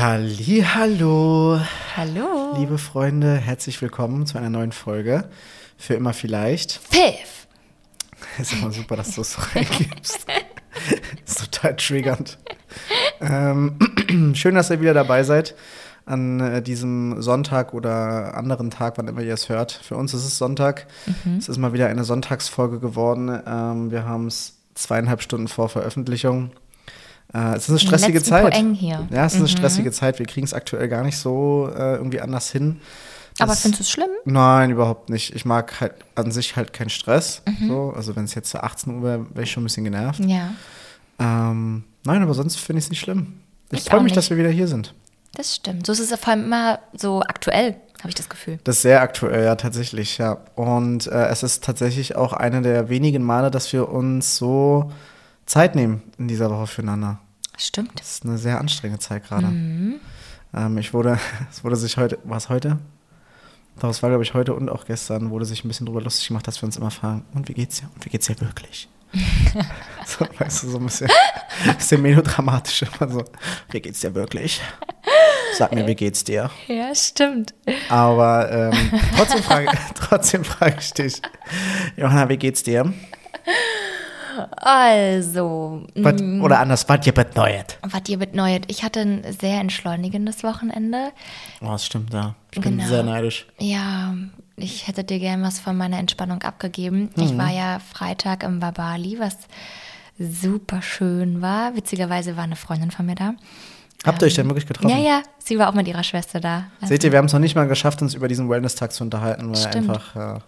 Halli, hallo, Hallo. liebe Freunde, herzlich willkommen zu einer neuen Folge. Für immer vielleicht. Pfiff. Ist immer super, dass du es so reingibst. ist total triggernd. Ähm, schön, dass ihr wieder dabei seid an äh, diesem Sonntag oder anderen Tag, wann immer ihr es hört. Für uns ist es Sonntag. Es ist mal wieder eine Sonntagsfolge geworden. Ähm, wir haben es zweieinhalb Stunden vor Veröffentlichung. Äh, es ist eine stressige Zeit. Poeng hier. Ja, es ist eine stressige Zeit. Wir kriegen es aktuell gar nicht so äh, irgendwie anders hin. Aber Das- findest du es schlimm? Nein, überhaupt nicht. Ich mag halt an sich halt keinen Stress. Mhm. So. Also wenn es jetzt 18 Uhr wäre, wäre ich schon ein bisschen genervt. Ja, Ähm, nein, aber sonst finde ich es nicht schlimm. Ich, Ich freue mich, nicht. dass wir wieder hier sind. das stimmt. So ist es vor allem immer so aktuell, habe ich das Gefühl. Das ist sehr aktuell, ja, tatsächlich, ja. Und äh, es ist tatsächlich auch eine der wenigen Male, dass wir uns so Zeit nehmen in dieser Woche füreinander. Stimmt. Das ist eine sehr anstrengende Zeit gerade. Mhm. Ähm, ich wurde, es wurde sich heute, war es heute? Doch, es war, glaube ich, heute und auch gestern, wurde sich ein bisschen drüber lustig gemacht, dass wir uns immer fragen, und wie geht's dir? Und wie geht's dir wirklich? so, weißt du, so ein bisschen, bisschen melodramatisch immer so, wie geht's dir wirklich? Sag mir, wie geht's dir? Ja, stimmt. Aber ähm, trotzdem, frage, trotzdem frage ich dich, Johanna, wie geht's dir? Also, Was, oder anders, was dir beteuert? was ihr betneuert. Ich hatte ein sehr entschleunigendes Wochenende. Oh, das stimmt, ja. Ich bin Genau. sehr neidisch. Ja, ich hätte dir gern was von meiner Entspannung abgegeben. Ich Mhm. war ja Freitag im Babali, was super schön war. Witzigerweise war eine Freundin von mir da. Habt ihr euch denn wirklich getroffen? Ja, ja, sie war auch mit ihrer Schwester da. Also, Seht ihr, wir haben es noch nicht mal geschafft, uns über diesen Wellness-Tag zu unterhalten, weil Stimmt. einfach äh,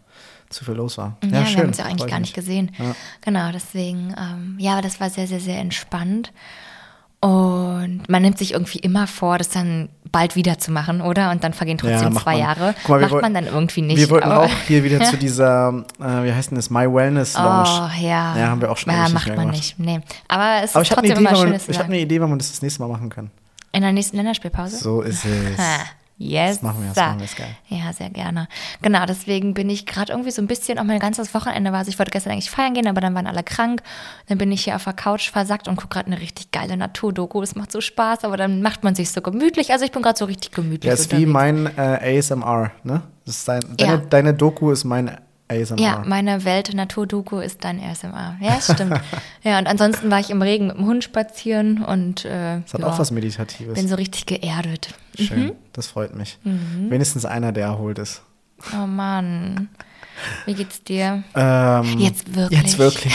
zu viel los war. Ja, wir haben uns ja freut eigentlich gar mich. nicht gesehen. Ja. Genau, deswegen, ähm, ja, aber das war sehr, sehr, sehr entspannt. Und man nimmt sich irgendwie immer vor, das dann bald wieder zu machen, oder? Und dann vergehen trotzdem macht zwei man. Jahre. Guck mal, macht wollten- man dann irgendwie nicht. Wir wollten auch hier wieder zu dieser, äh, wie heißt denn das, My Wellness Lounge. Oh, ja. Ja, haben wir auch schon Ja, macht man gemacht. nicht. Nee. Aber es Aber ist habe trotzdem Idee, immer schön, es ich hab sagen. eine Idee, wann man das das nächste Mal machen kann. In der nächsten Länderspielpause? So ist es. Yes. Das machen wir, das machen wir, ist geil. Ja, sehr gerne. Genau, deswegen bin ich gerade irgendwie so ein bisschen, auch mein ganzes Wochenende war, also ich wollte gestern eigentlich feiern gehen, aber dann waren alle krank. Dann bin ich hier auf der Couch versackt und gucke gerade eine richtig geile Naturdoku. Es macht so Spaß, aber dann macht man sich so gemütlich. Also ich bin gerade so richtig gemütlich. Ja, ist wie unterwegs. mein äh, ASMR, ne? Das ist dein, deine, Ja. deine Doku ist mein ASMR. Ja, meine Welt-Naturdoku ist dein ASMR. Ja, das stimmt. ja, und ansonsten war ich im Regen mit dem Hund spazieren und äh, das hat ja, auch was Meditatives. bin so richtig geerdet. Schön, das freut mich. Wenigstens einer, der erholt ist. Oh Mann. Wie geht's dir? Ähm, Jetzt wirklich? Jetzt wirklich.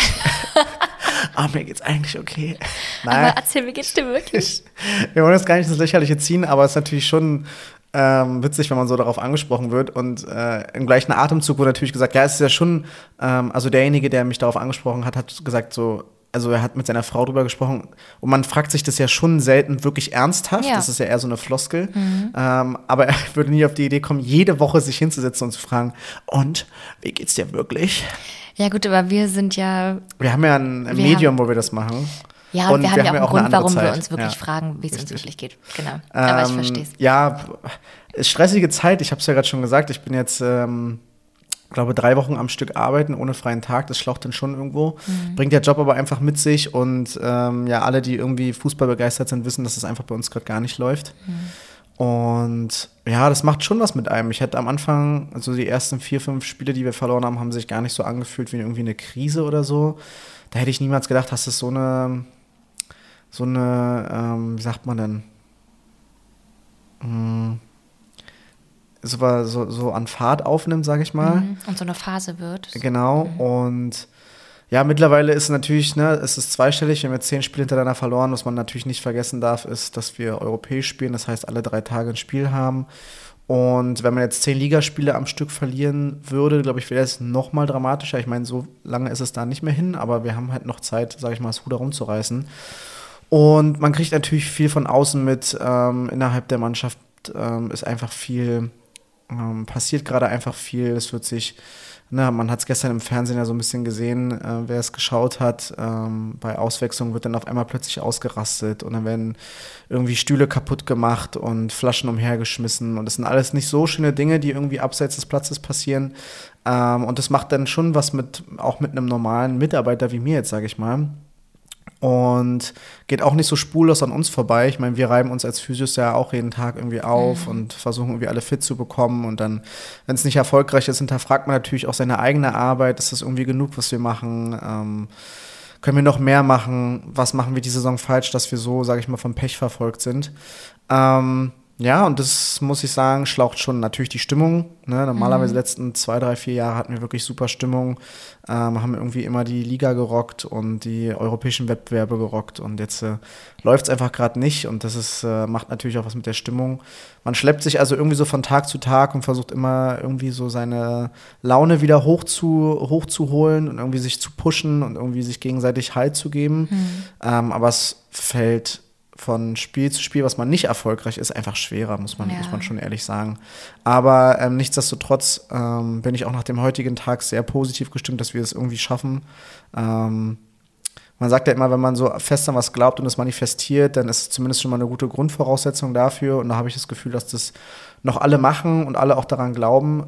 Aber mir geht's eigentlich okay. Nein, Aber erzähl, wie geht's dir wirklich? wir wollen das gar nicht ins Lächerliche ziehen, aber es ist natürlich schon ähm, witzig, wenn man so darauf angesprochen wird. Und äh, im gleichen Atemzug wurde natürlich gesagt, ja, es ist ja schon, ähm, also derjenige, der mich darauf angesprochen hat, hat gesagt so, also er hat mit seiner Frau drüber gesprochen und man fragt sich das ja schon selten wirklich ernsthaft. Ja. Das ist ja eher so eine Floskel. Ähm, aber er würde nie auf die Idee kommen, jede Woche sich hinzusetzen und zu fragen, und wie geht's dir wirklich? Ja gut, aber wir sind ja, Wir haben ja ein, Medium, wo wir das machen. Ja, und wir haben ja auch einen eine Grund, warum wir Zeit. uns wirklich Ja. fragen, wie es uns wirklich geht. Genau. aber ich Ähm, verstehe es. Ja, ist stressige Zeit. Ich habe es ja gerade schon gesagt. Ich bin jetzt, ähm, glaube drei Wochen am Stück arbeiten ohne freien Tag. Das schlaucht dann schon irgendwo. Mhm. Bringt der Job aber einfach mit sich. Und ähm, ja, alle, die irgendwie Fußball begeistert sind, wissen, dass es einfach bei uns gerade gar nicht läuft. Mhm. Und ja, das macht schon was mit einem. Ich hätte am Anfang, also die ersten vier, fünf Spiele, die wir verloren haben, haben sich gar nicht so angefühlt wie irgendwie eine Krise oder so. Da hätte ich niemals gedacht, dass es so eine, so eine, ähm, wie sagt man denn, Hm, so, so, so an Fahrt aufnimmt, sage ich mal. Mhm. Und so eine Phase wird. Genau. Und ja, mittlerweile ist es natürlich, ne, es ist zweistellig. Wir haben jetzt zehn Spiele hintereinander verloren. Was man natürlich nicht vergessen darf, ist, dass wir europäisch spielen. Das heißt, alle drei Tage ein Spiel haben. Und wenn man jetzt zehn Ligaspiele am Stück verlieren würde, glaube ich, wäre es noch mal dramatischer. Ich meine, so lange ist es da nicht mehr hin, aber wir haben halt noch Zeit, sage ich mal, das Ruder rumzureißen. Und man kriegt natürlich viel von außen mit. Ähm, innerhalb der Mannschaft ähm, ist einfach viel, ähm, passiert gerade einfach viel. Es wird sich, ne, man hat es gestern im Fernsehen ja so ein bisschen gesehen, äh, wer es geschaut hat. Ähm, bei Auswechslung wird dann auf einmal plötzlich ausgerastet und dann werden irgendwie Stühle kaputt gemacht und Flaschen umhergeschmissen. Und das sind alles nicht so schöne Dinge, die irgendwie abseits des Platzes passieren. Ähm, und das macht dann schon was mit, auch mit einem normalen Mitarbeiter wie mir jetzt, sage ich mal. Und geht auch nicht so spurlos an uns vorbei. Ich meine, wir reiben uns als Physios ja auch jeden Tag irgendwie auf mhm. und versuchen irgendwie alle fit zu bekommen. Und dann, wenn es nicht erfolgreich ist, hinterfragt man natürlich auch seine eigene Arbeit. Ist das irgendwie genug, was wir machen? Ähm, können wir noch mehr machen? Was machen wir die Saison falsch, dass wir so, sage ich mal, vom Pech verfolgt sind? Ähm, ja, und das muss ich sagen, schlaucht schon natürlich die Stimmung. Ne? Normalerweise mhm. letzten zwei, drei, vier Jahre hatten wir wirklich super Stimmung, ähm, haben irgendwie immer die Liga gerockt und die europäischen Wettbewerbe gerockt. Und jetzt äh, läuft es einfach gerade nicht und das ist, äh, macht natürlich auch was mit der Stimmung. Man schleppt sich also irgendwie so von Tag zu Tag und versucht immer irgendwie so seine Laune wieder hoch zu, hochzuholen und irgendwie sich zu pushen und irgendwie sich gegenseitig Halt zu geben. Mhm. Ähm, aber es fällt von Spiel zu Spiel, was man nicht erfolgreich ist, einfach schwerer, muss man, ja. muss man schon ehrlich sagen. Aber ähm, nichtsdestotrotz ähm, bin ich auch nach dem heutigen Tag sehr positiv gestimmt, dass wir es irgendwie schaffen. Ähm, man sagt ja immer, wenn man so fest an was glaubt und es manifestiert, dann ist es zumindest schon mal eine gute Grundvoraussetzung dafür. Und da habe ich das Gefühl, dass das noch alle machen und alle auch daran glauben.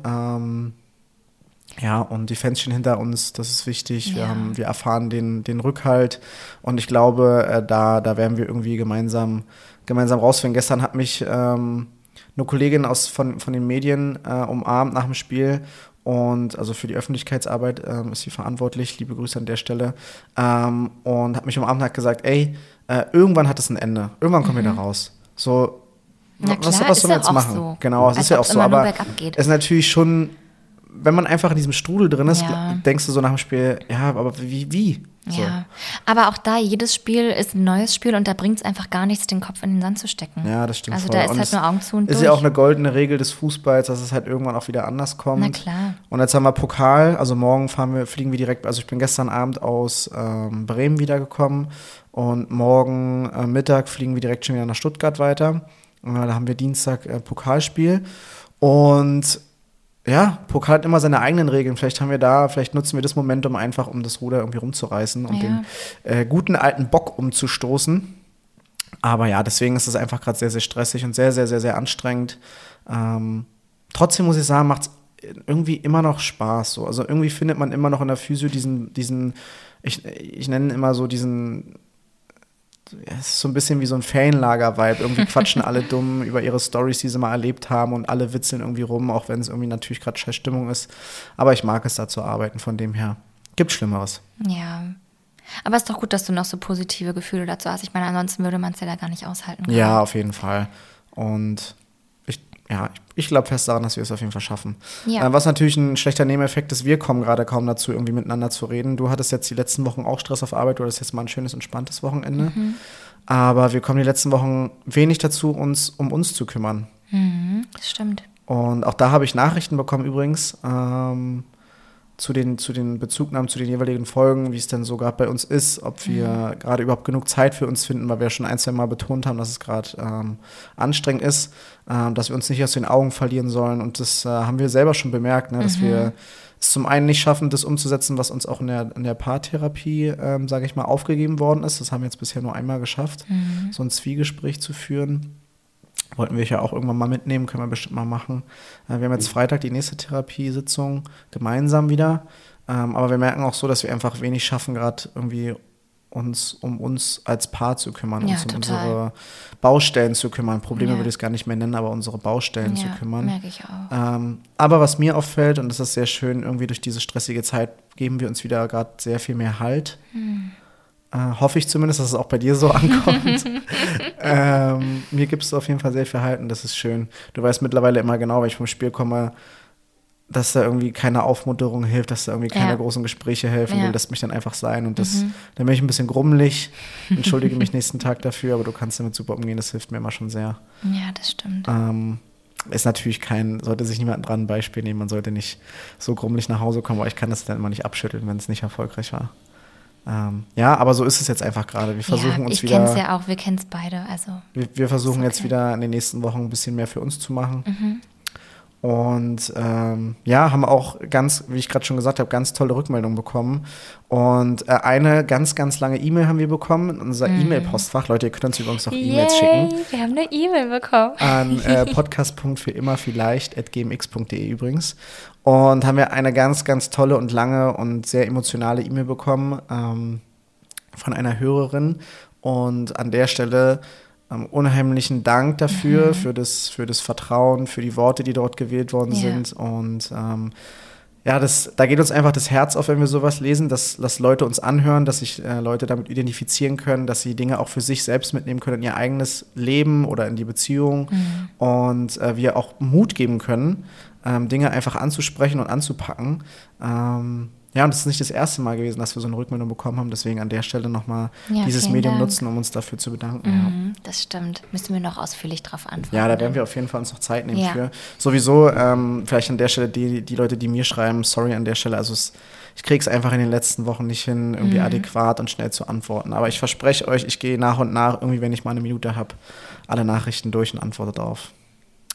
Ja, und die Fänzchen hinter uns, das ist wichtig. Ja. Wir, haben, wir erfahren den, den Rückhalt. Und ich glaube, äh, da, da werden wir irgendwie gemeinsam, gemeinsam rausfinden. Gestern hat mich ähm, eine Kollegin aus, von, von den Medien äh, umarmt nach dem Spiel. Und also für die Öffentlichkeitsarbeit ähm, ist sie verantwortlich. Liebe Grüße an der Stelle. Ähm, und hat mich umarmt und hat gesagt, ey, äh, irgendwann hat es ein Ende. Irgendwann kommen mhm. wir da raus. So, Na was, was sollen wir jetzt machen? So. Genau, es ist ja auch so. Aber es ist natürlich schon wenn man einfach in diesem Strudel drin ist, ja. denkst du so nach dem Spiel, ja, aber wie, wie? So. Ja, aber auch da, jedes Spiel ist ein neues Spiel und da bringt es einfach gar nichts, den Kopf in den Sand zu stecken. Ja, das stimmt. Also voll. da ist und halt nur Augen zu und Ist durch. ja auch eine goldene Regel des Fußballs, dass es halt irgendwann auch wieder anders kommt. Na klar. Und jetzt haben wir Pokal, also morgen fahren wir, fliegen wir direkt, also ich bin gestern Abend aus ähm, Bremen wiedergekommen und morgen äh, Mittag fliegen wir direkt schon wieder nach Stuttgart weiter. Und da haben wir Dienstag äh, Pokalspiel. Und ja, Pokal hat immer seine eigenen Regeln. Vielleicht haben wir da, vielleicht nutzen wir das Momentum einfach, um das Ruder irgendwie rumzureißen und ja. den äh, guten alten Bock umzustoßen. Aber ja, deswegen ist es einfach gerade sehr, sehr stressig und sehr, sehr, sehr, sehr anstrengend. Ähm, trotzdem muss ich sagen, macht es irgendwie immer noch Spaß. So. Also irgendwie findet man immer noch in der Physio diesen, diesen ich, ich nenne immer so diesen es ist so ein bisschen wie so ein Fanlager-Vibe. Irgendwie quatschen alle dumm über ihre Stories, die sie mal erlebt haben und alle witzeln irgendwie rum, auch wenn es irgendwie natürlich gerade scheiß Stimmung ist. Aber ich mag es da zu arbeiten, von dem her. Gibt Schlimmeres. Ja. Aber es ist doch gut, dass du noch so positive Gefühle dazu hast. Ich meine, ansonsten würde man es ja da gar nicht aushalten. Können. Ja, auf jeden Fall. Und ja, ich glaube fest daran, dass wir es auf jeden Fall schaffen. Ja. Äh, was natürlich ein schlechter Nebeneffekt ist, wir kommen gerade kaum dazu, irgendwie miteinander zu reden. Du hattest jetzt die letzten Wochen auch Stress auf Arbeit, du hattest jetzt mal ein schönes, entspanntes Wochenende. Mhm. Aber wir kommen die letzten Wochen wenig dazu, uns um uns zu kümmern. Mhm, das stimmt. Und auch da habe ich Nachrichten bekommen übrigens. Ähm, zu den, zu den Bezugnahmen, zu den jeweiligen Folgen, wie es denn so gerade bei uns ist, ob wir mhm. gerade überhaupt genug Zeit für uns finden, weil wir schon ein, zwei Mal betont haben, dass es gerade ähm, anstrengend ist, äh, dass wir uns nicht aus den Augen verlieren sollen. Und das äh, haben wir selber schon bemerkt, ne, dass mhm. wir es zum einen nicht schaffen, das umzusetzen, was uns auch in der, in der Paartherapie, ähm, sage ich mal, aufgegeben worden ist. Das haben wir jetzt bisher nur einmal geschafft, mhm. so ein Zwiegespräch zu führen. Wollten wir ja auch irgendwann mal mitnehmen, können wir bestimmt mal machen. Äh, wir haben jetzt Freitag die nächste Therapiesitzung gemeinsam wieder. Ähm, aber wir merken auch so, dass wir einfach wenig schaffen, gerade irgendwie uns um uns als Paar zu kümmern, ja, uns um total. unsere Baustellen zu kümmern. Probleme ja. würde ich es gar nicht mehr nennen, aber unsere Baustellen ja, zu kümmern. Merke ich auch. Ähm, aber was mir auffällt, und das ist sehr schön, irgendwie durch diese stressige Zeit geben wir uns wieder gerade sehr viel mehr Halt. Hm. Äh, hoffe ich zumindest, dass es auch bei dir so ankommt. ähm, mir gibt es auf jeden Fall sehr viel Halten, das ist schön. Du weißt mittlerweile immer genau, wenn ich vom Spiel komme, dass da irgendwie keine Aufmunterung hilft, dass da irgendwie keine ja. großen Gespräche helfen. Ja. Du lässt mich dann einfach sein und das, mhm. dann bin ich ein bisschen grummelig, entschuldige mich nächsten Tag dafür, aber du kannst damit super umgehen, das hilft mir immer schon sehr. Ja, das stimmt. Ähm, ist natürlich kein, sollte sich niemand dran ein Beispiel nehmen, man sollte nicht so grummelig nach Hause kommen, aber ich kann das dann immer nicht abschütteln, wenn es nicht erfolgreich war. Ähm, ja, aber so ist es jetzt einfach gerade. Wir versuchen ja, uns wieder. Ich kenne es ja auch, wir kennen es beide. Also wir, wir versuchen okay. jetzt wieder in den nächsten Wochen ein bisschen mehr für uns zu machen. Mhm. Und ähm, ja, haben auch ganz, wie ich gerade schon gesagt habe, ganz tolle Rückmeldungen bekommen. Und äh, eine ganz, ganz lange E-Mail haben wir bekommen in unser mm. E-Mail-Postfach. Leute, ihr könnt uns übrigens auch E-Mails schicken. Wir haben eine E-Mail bekommen. An äh, podcast.fürimmervielleicht.gmx.de übrigens. Und haben wir eine ganz, ganz tolle und lange und sehr emotionale E-Mail bekommen. Ähm, von einer Hörerin. Und an der Stelle ähm, unheimlichen Dank dafür, mhm. für, das, für das Vertrauen, für die Worte, die dort gewählt worden ja. sind. Und ähm, ja, das, da geht uns einfach das Herz auf, wenn wir sowas lesen, dass, dass Leute uns anhören, dass sich äh, Leute damit identifizieren können, dass sie Dinge auch für sich selbst mitnehmen können in ihr eigenes Leben oder in die Beziehung mhm. und äh, wir auch Mut geben können, ähm, Dinge einfach anzusprechen und anzupacken. Ähm, ja, und es ist nicht das erste Mal gewesen, dass wir so eine Rückmeldung bekommen haben. Deswegen an der Stelle nochmal ja, dieses Medium Dank. nutzen, um uns dafür zu bedanken. Mhm, ja. Das stimmt. Müssen wir noch ausführlich drauf antworten. Ja, da werden wir auf jeden Fall uns noch Zeit nehmen ja. für. Sowieso, ähm, vielleicht an der Stelle die, die Leute, die mir schreiben, sorry an der Stelle. Also es, ich kriege es einfach in den letzten Wochen nicht hin, irgendwie mhm. adäquat und schnell zu antworten. Aber ich verspreche euch, ich gehe nach und nach, irgendwie, wenn ich mal eine Minute habe, alle Nachrichten durch und antworte darauf.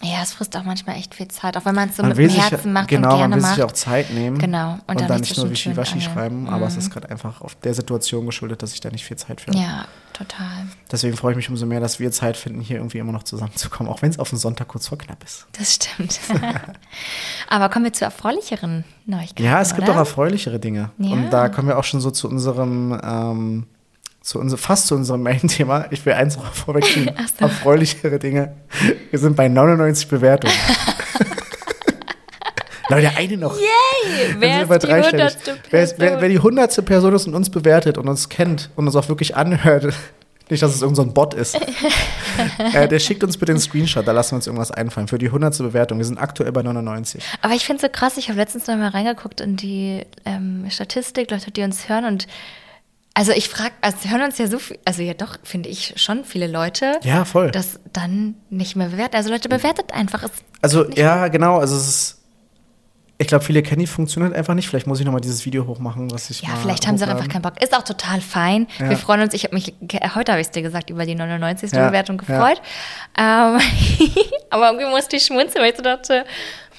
Ja, es frisst auch manchmal echt viel Zeit, auch wenn man es so man mit dem Herzen sich, macht genau, und gerne man will macht. sich auch Zeit nehmen genau. und, und dann, dann nicht nur Wischiwaschi schreiben, aber es ist mhm. gerade einfach auf der Situation geschuldet, dass ich da nicht viel Zeit für habe. Ja, total. Deswegen freue ich mich umso mehr, dass wir Zeit finden, hier irgendwie immer noch zusammenzukommen, auch wenn es auf den Sonntag kurz vor knapp ist. Das stimmt. aber kommen wir zu erfreulicheren Neuigkeiten, Ja, es gibt oder? auch erfreulichere Dinge. Ja. Und da kommen wir auch schon so zu unserem ähm, zu unser, fast zu unserem Main-Thema. Ich will eins vorwegschieben. So. Erfreulichere Dinge. Wir sind bei 99 Bewertungen. Leute, eine noch. Yay! Wer ist, die hundertste wer, ist, wer, wer, die hundertste Person ist und uns bewertet und uns kennt und uns auch wirklich anhört, nicht, dass es irgendein so Bot ist, äh, der schickt uns bitte den Screenshot, da lassen wir uns irgendwas einfallen für die hundertste Bewertung. Wir sind aktuell bei 99. Aber ich finde es so krass, ich habe letztens noch mal reingeguckt in die ähm, Statistik, Leute, die uns hören und also ich frage, also hören uns ja so viel, also ja doch, finde ich schon viele Leute. Ja, voll. Das dann nicht mehr bewerten. Also Leute, bewertet einfach. also ja, genau, also es ist, ich glaube, viele kennen die Funktion halt einfach nicht. Vielleicht muss ich nochmal dieses Video hochmachen, was ich Ja, vielleicht haben sie auch einfach keinen Bock. Ist auch total fein. Ja. Wir freuen uns, ich habe mich, heute habe ich es dir gesagt, über die 99. Ja, Bewertung gefreut. Ja. Ähm, aber irgendwie musste ich schmunzeln, weil ich so dachte,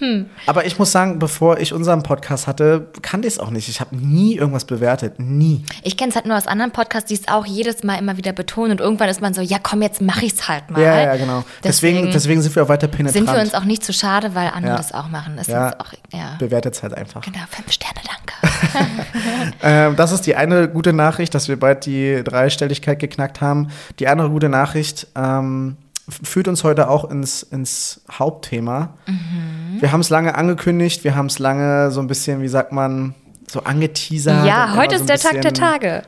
hm. Aber ich muss sagen, bevor ich unseren Podcast hatte, kannte ich es auch nicht. Ich habe nie irgendwas bewertet. Nie. Ich kenne es halt nur aus anderen Podcasts, die es auch jedes Mal immer wieder betonen. Und irgendwann ist man so, ja komm, jetzt mache ich es halt mal. Ja, ja, genau. Deswegen, deswegen, deswegen, sind wir auch weiter penetrant. Sind wir uns auch nicht zu schade, weil andere ja. das auch machen. Das ja. Auch, ja. Bewertet es halt einfach. Genau, fünf Sterne, danke. ähm, das ist die eine gute Nachricht, dass wir bald die Dreistelligkeit geknackt haben. Die andere gute Nachricht, ähm, führt uns heute auch ins, ins Hauptthema. Mhm. Wir haben es lange angekündigt, wir haben es lange so ein bisschen, wie sagt man, so angeteasert. Ja, heute ist der bisschen, Tag der Tage.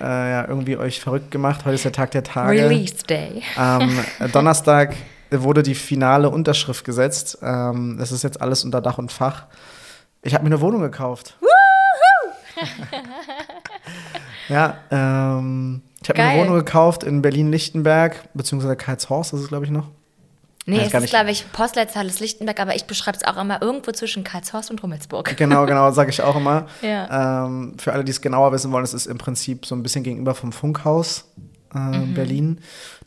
Äh, ja, irgendwie euch verrückt gemacht. Heute ist der Tag der Tage. Release Day. Ähm, Donnerstag wurde die finale Unterschrift gesetzt. Ähm, das ist jetzt alles unter Dach und Fach. Ich habe mir eine Wohnung gekauft. ja, ähm, ich habe eine Wohnung gekauft in Berlin-Lichtenberg, beziehungsweise Karlshorst, das ist glaube ich noch. Nee, es ist, glaube ich, Postleitzahl ist Lichtenberg, aber ich beschreibe es auch immer irgendwo zwischen Karlshorst und Rummelsburg. Genau, genau, sage ich auch immer. ja. ähm, für alle, die es genauer wissen wollen, es ist im Prinzip so ein bisschen gegenüber vom Funkhaus äh, mhm. Berlin,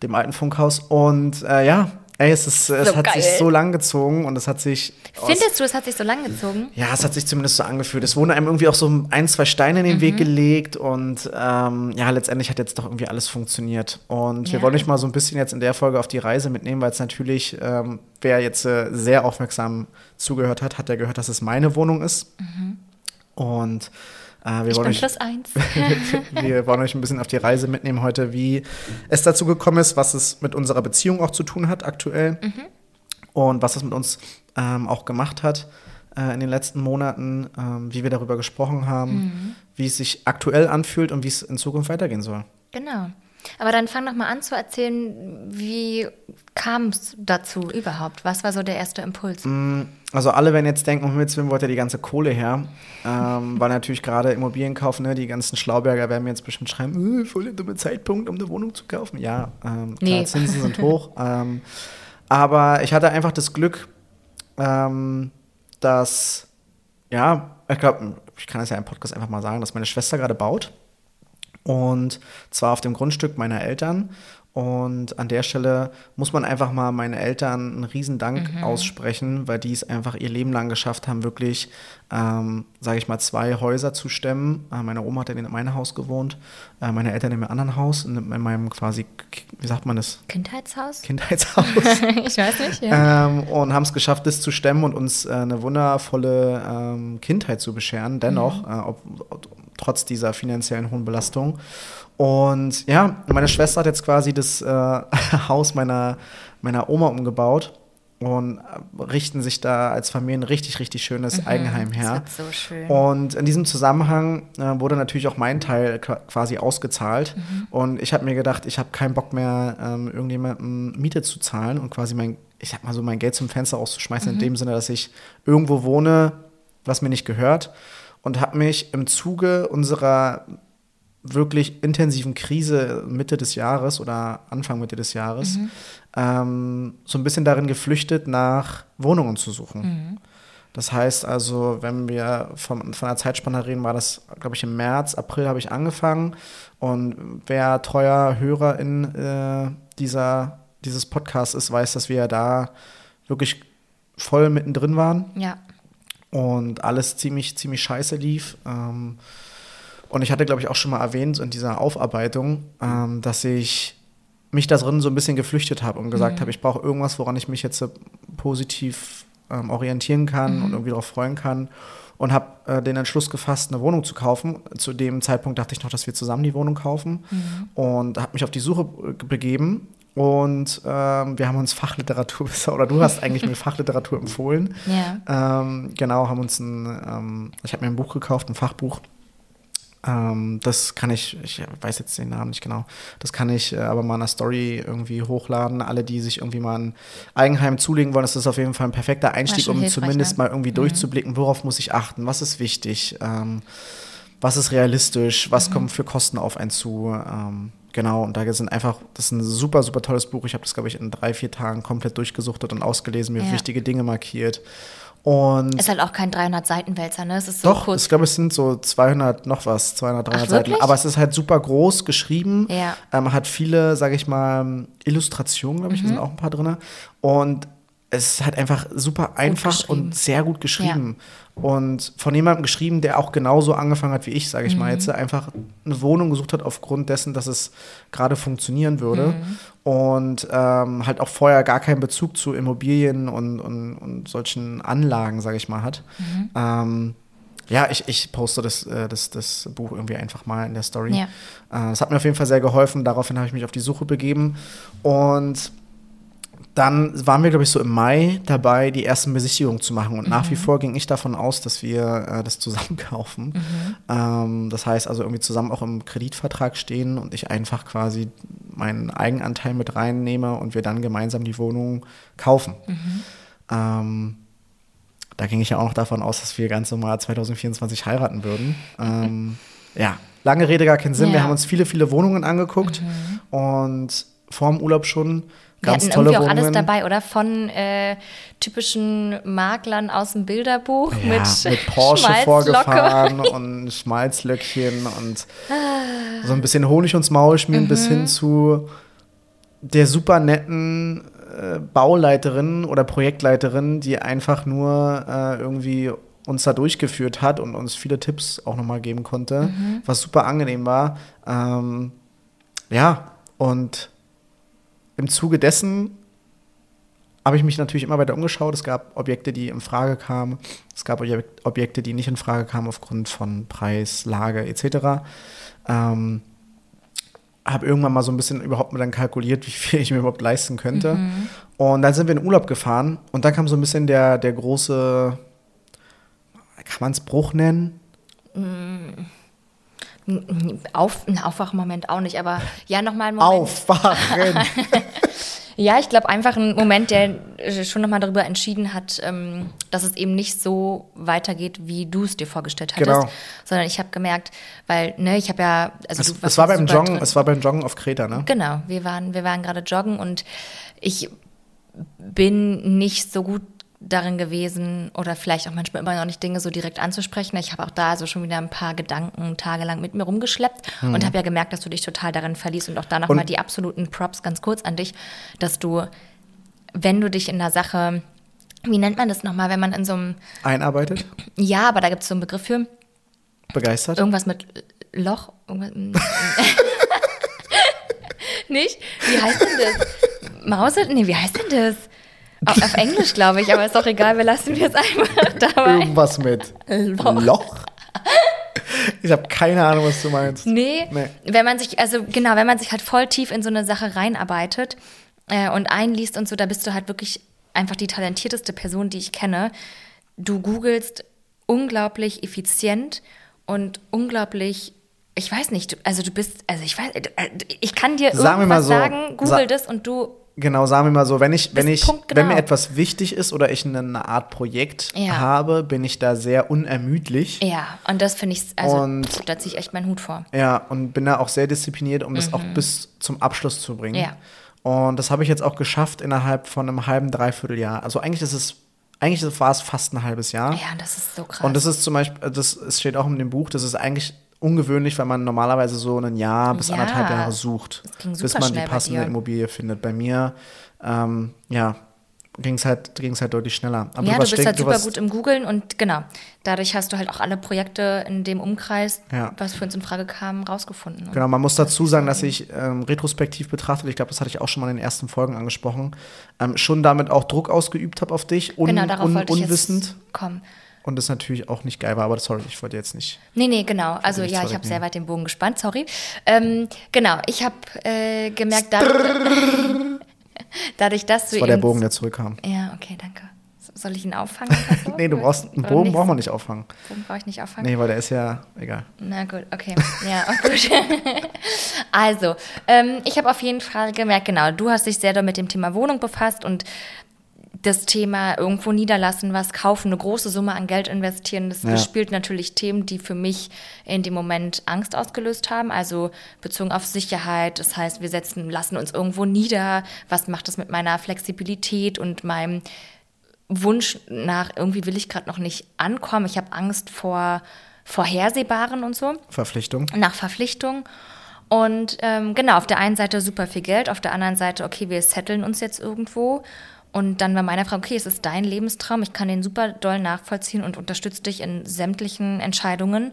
dem alten Funkhaus. Und äh, ja, Ey, es, ist, es so hat geil. sich so lang gezogen und es hat sich. Findest du, es hat sich so lang gezogen? Ja, es hat sich zumindest so angefühlt. Es wurden einem irgendwie auch so ein, zwei Steine in den mhm. Weg gelegt und ähm, ja, letztendlich hat jetzt doch irgendwie alles funktioniert. Und ja. wir wollen euch mal so ein bisschen jetzt in der Folge auf die Reise mitnehmen, weil es natürlich, ähm, wer jetzt äh, sehr aufmerksam zugehört hat, hat ja gehört, dass es meine Wohnung ist. Mhm. Und äh, wir, wollen euch, plus eins. wir wollen euch ein bisschen auf die Reise mitnehmen heute, wie es dazu gekommen ist, was es mit unserer Beziehung auch zu tun hat aktuell mhm. und was es mit uns ähm, auch gemacht hat äh, in den letzten Monaten, ähm, wie wir darüber gesprochen haben, mhm. wie es sich aktuell anfühlt und wie es in Zukunft weitergehen soll. Genau. Aber dann fang doch mal an zu erzählen, wie kam es dazu überhaupt? Was war so der erste Impuls? Mm, also alle werden jetzt denken, um Himmels Willen, wo hat er die ganze Kohle her? Ähm, weil natürlich gerade Immobilienkauf, ne, die ganzen Schlauberger werden mir jetzt bestimmt schreiben, äh, voll der dumme Zeitpunkt, um eine Wohnung zu kaufen. Ja, ähm, nee. klar, Zinsen sind hoch. Ähm, aber ich hatte einfach das Glück, ähm, dass, ja, ich glaube, ich kann das ja im Podcast einfach mal sagen, dass meine Schwester gerade baut. Und zwar auf dem Grundstück meiner Eltern. Und an der Stelle muss man einfach mal meinen Eltern einen riesen Dank mhm. aussprechen, weil die es einfach ihr Leben lang geschafft haben, wirklich, ähm, sage ich mal, zwei Häuser zu stemmen. Äh, meine Oma hat in meinem Haus gewohnt, äh, meine Eltern in einem anderen Haus, in, in, meinem quasi, wie sagt man das? Kindheitshaus? Kindheitshaus. ich weiß nicht, ja. Ähm, und haben es geschafft, das zu stemmen und uns äh, eine wundervolle ähm, Kindheit zu bescheren. Dennoch, mhm. Äh, ob, ob, trotz dieser finanziellen hohen Belastung. Und ja, meine Schwester hat jetzt quasi das äh, Haus meiner, meiner Oma umgebaut und richten sich da als Familie ein richtig, richtig schönes mhm, Eigenheim her. Das wird so schön. Und in diesem Zusammenhang äh, wurde natürlich auch mein Teil quasi ausgezahlt. Mhm. Und ich habe mir gedacht, ich habe keinen Bock mehr, ähm, irgendjemandem Miete zu zahlen und quasi mein, ich sag mal so, mein Geld zum Fenster auszuschmeißen, mhm. in dem Sinne, dass ich irgendwo wohne, was mir nicht gehört. Und habe mich im Zuge unserer wirklich intensiven Krise Mitte des Jahres oder Anfang Mitte des Jahres mhm. ähm, so ein bisschen darin geflüchtet, nach Wohnungen zu suchen. Mhm. Das heißt also, wenn wir vom, von der Zeitspanne reden, war das, glaube ich, im März, April habe ich angefangen. Und wer treuer Hörer in äh, dieser, dieses Podcasts ist, weiß, dass wir ja da wirklich voll mittendrin waren. Ja. Und alles ziemlich, ziemlich scheiße lief. Ähm, und ich hatte, glaube ich, auch schon mal erwähnt in dieser Aufarbeitung, ähm, dass ich mich da drin so ein bisschen geflüchtet habe und gesagt mhm. habe, ich brauche irgendwas, woran ich mich jetzt so positiv ähm, orientieren kann mhm. und irgendwie darauf freuen kann. Und habe äh, den Entschluss gefasst, eine Wohnung zu kaufen. Zu dem Zeitpunkt dachte ich noch, dass wir zusammen die Wohnung kaufen. Mhm. Und habe mich auf die Suche begeben. Und ähm, wir haben uns Fachliteratur, oder du hast eigentlich mir Fachliteratur empfohlen. Ja. Ähm, genau, haben uns ein, ähm, ich habe mir ein Buch gekauft, ein Fachbuch ähm, das kann ich, ich weiß jetzt den Namen nicht genau, das kann ich äh, aber mal in einer Story irgendwie hochladen. Alle, die sich irgendwie mal ein Eigenheim zulegen wollen, das ist auf jeden Fall ein perfekter Einstieg, um zumindest ne? mal irgendwie mhm. durchzublicken, worauf muss ich achten, was ist wichtig, ähm, was ist realistisch, was mhm. kommt für Kosten auf einen zu. Ähm, genau, und da sind einfach, das ist ein super, super tolles Buch. Ich habe das, glaube ich, in drei, vier Tagen komplett durchgesuchtet und ausgelesen, mir ja. wichtige Dinge markiert. Und ist halt auch kein 300 Seiten Wälzer, ne? Es ist so doch, kurz. ich glaube, es sind so 200 noch was, 200, 300 Ach, Seiten. Aber es ist halt super groß geschrieben. Ja. Ähm, hat viele, sage ich mal, Illustrationen, glaube ich, mhm. da sind auch ein paar drin. Und es ist halt einfach super einfach und sehr gut geschrieben. Ja. Und von jemandem geschrieben, der auch genauso angefangen hat wie ich, sage ich mhm. mal, jetzt einfach eine Wohnung gesucht hat aufgrund dessen, dass es gerade funktionieren würde. Mhm. Und ähm, halt auch vorher gar keinen Bezug zu Immobilien und, und, und solchen Anlagen, sage ich mal, hat. Mhm. Ähm, ja, ich, ich poste das, äh, das, das Buch irgendwie einfach mal in der Story. Ja. Äh, hat mir auf jeden Fall sehr geholfen. Daraufhin habe ich mich auf die Suche begeben. Und dann waren wir, glaube ich, so im Mai dabei, die ersten Besichtigungen zu machen. Und mhm. nach wie mhm. vor ging ich davon aus, dass wir äh, das zusammen kaufen. Mhm. Ähm, das heißt also irgendwie zusammen auch im Kreditvertrag stehen und ich einfach quasi meinen Eigenanteil mit reinnehme und wir dann gemeinsam die Wohnung kaufen. Mhm. Ähm, da ging ich ja auch noch davon aus, dass wir ganz normal 2024 heiraten würden. Ähm, ja, lange Rede, gar keinen Sinn. Ja. Wir haben uns viele, viele Wohnungen angeguckt mhm. und vor dem Urlaub schon Ganz Wir hatten irgendwie auch Wohnungen. alles dabei, oder? Von äh, typischen Maklern aus dem Bilderbuch ja, mit, mit Porsche vorgefahren und Schmalzlöckchen und so ein bisschen Honig ins Maul schmieren mhm. bis hin zu der super netten äh, Bauleiterin oder Projektleiterin, die einfach nur äh, irgendwie uns da durchgeführt hat und uns viele Tipps auch nochmal geben konnte, mhm. was super angenehm war. Ähm, ja, und im Zuge dessen habe ich mich natürlich immer weiter umgeschaut. Es gab Objekte, die in Frage kamen. Es gab Objekte, die nicht in Frage kamen aufgrund von Preis, Lage etc. Ähm, habe irgendwann mal so ein bisschen überhaupt mal dann kalkuliert, wie viel ich mir überhaupt leisten könnte. Mhm. Und dann sind wir in Urlaub gefahren und dann kam so ein bisschen der, der große, kann man es Bruch nennen? Mhm. Auf, ein Aufwachmoment auch nicht, aber ja, nochmal ein Moment. Aufwachen! ja, ich glaube einfach ein Moment, der schon nochmal darüber entschieden hat, ähm, dass es eben nicht so weitergeht, wie du es dir vorgestellt hattest. Genau. Sondern ich habe gemerkt, weil, ne, ich habe ja. Also es, es war beim Joggen, es war beim Joggen auf Kreta, ne? Genau, wir waren, wir waren gerade joggen und ich bin nicht so gut darin gewesen oder vielleicht auch manchmal immer noch nicht Dinge so direkt anzusprechen. Ich habe auch da so schon wieder ein paar Gedanken tagelang mit mir rumgeschleppt mhm. und habe ja gemerkt, dass du dich total darin verliest und auch da nochmal die absoluten Props ganz kurz an dich, dass du, wenn du dich in der Sache, wie nennt man das nochmal, wenn man in so einem... Einarbeitet? Ja, aber da gibt es so einen Begriff für. Begeistert? Irgendwas mit Loch. Irgendwas, nicht? Wie heißt denn das? Mause? Nee, wie heißt denn das? Auf, Englisch, glaube ich, aber ist doch egal, wir lassen jetzt einfach dabei. Irgendwas mit Loch. Ich habe keine Ahnung, was du meinst. Nee, Nee. wenn man sich, also genau, wenn man sich halt voll tief in so eine Sache reinarbeitet äh, und einliest und so, da bist du halt wirklich einfach die talentierteste Person, die ich kenne. Du googelst unglaublich effizient und unglaublich, ich weiß nicht, also du bist, also ich weiß, äh, ich kann dir Sagen wir mal irgendwas so, sagen, google das und du, Genau, sagen wir mal so, wenn ich, wenn ich, punktgenau. wenn mir etwas wichtig ist oder ich eine Art Projekt Ja. habe, bin ich da sehr unermüdlich. ja, und das finde ich, also Und- da ziehe ich echt meinen Hut vor. Ja, und bin da auch sehr diszipliniert, um das auch bis zum Abschluss zu bringen. Mhm. Ja. Und das habe ich jetzt auch geschafft innerhalb von einem halben, dreiviertel Jahr. Also eigentlich ist es, eigentlich war es fast ein halbes Jahr. Ja, und das ist so krass. Und das ist zum Beispiel, das es steht auch in dem Buch, das ist eigentlich ungewöhnlich, weil man normalerweise so ein Jahr bis Ja. anderthalb Jahre sucht, bis man die passende. Immobilie findet. Bei mir, ähm, ja, ging es halt, ging's halt deutlich schneller. Aber ja, du warst bist halt super gut im Googeln und genau, dadurch hast du halt auch alle Projekte in dem Umkreis, Ja. was für uns in Frage kam, rausgefunden. Genau, man muss dazu sagen, dass ich ähm, retrospektiv betrachtet, ich glaube, das hatte ich auch schon mal in den ersten Folgen angesprochen, ähm, schon damit auch Druck ausgeübt habe auf dich, un, genau, darauf un, wollte ich unwissend. jetzt kommen. Und das natürlich auch nicht geil war, aber sorry, ich wollte jetzt nicht. Nee, nee, genau. Also ja, ich habe sehr weit den Bogen gespannt, sorry. Ähm, genau, ich habe äh, gemerkt, dadurch, dadurch, dass du Das war der Bogen, der zurückkam. Ja, okay, danke. Soll ich ihn auffangen? oder so? Nee, du brauchst, einen Bogen braucht man nicht auffangen. Bogen brauche ich nicht auffangen? Nee, weil der ist ja, egal. Na gut, okay. Ja, auch gut. also, ähm, ich habe auf jeden Fall gemerkt, genau, du hast dich sehr doll mit dem Thema Wohnung befasst und das Thema irgendwo niederlassen, was kaufen, eine große Summe an Geld investieren, das Ja. bespielt natürlich Themen, die für mich in dem Moment Angst ausgelöst haben, also bezogen auf Sicherheit. Das heißt, wir setzen, lassen uns irgendwo nieder. Was macht das mit meiner Flexibilität und meinem Wunsch nach, irgendwie will ich gerade noch nicht ankommen. Ich habe Angst vor Vorhersehbaren und so Verpflichtung. nach Verpflichtung. Und ähm, genau, auf der einen Seite super viel Geld, auf der anderen Seite, okay, wir setteln uns jetzt irgendwo. Und dann war meine Frage, okay, es ist dein Lebenstraum, ich kann den super doll nachvollziehen und unterstütze dich in sämtlichen Entscheidungen.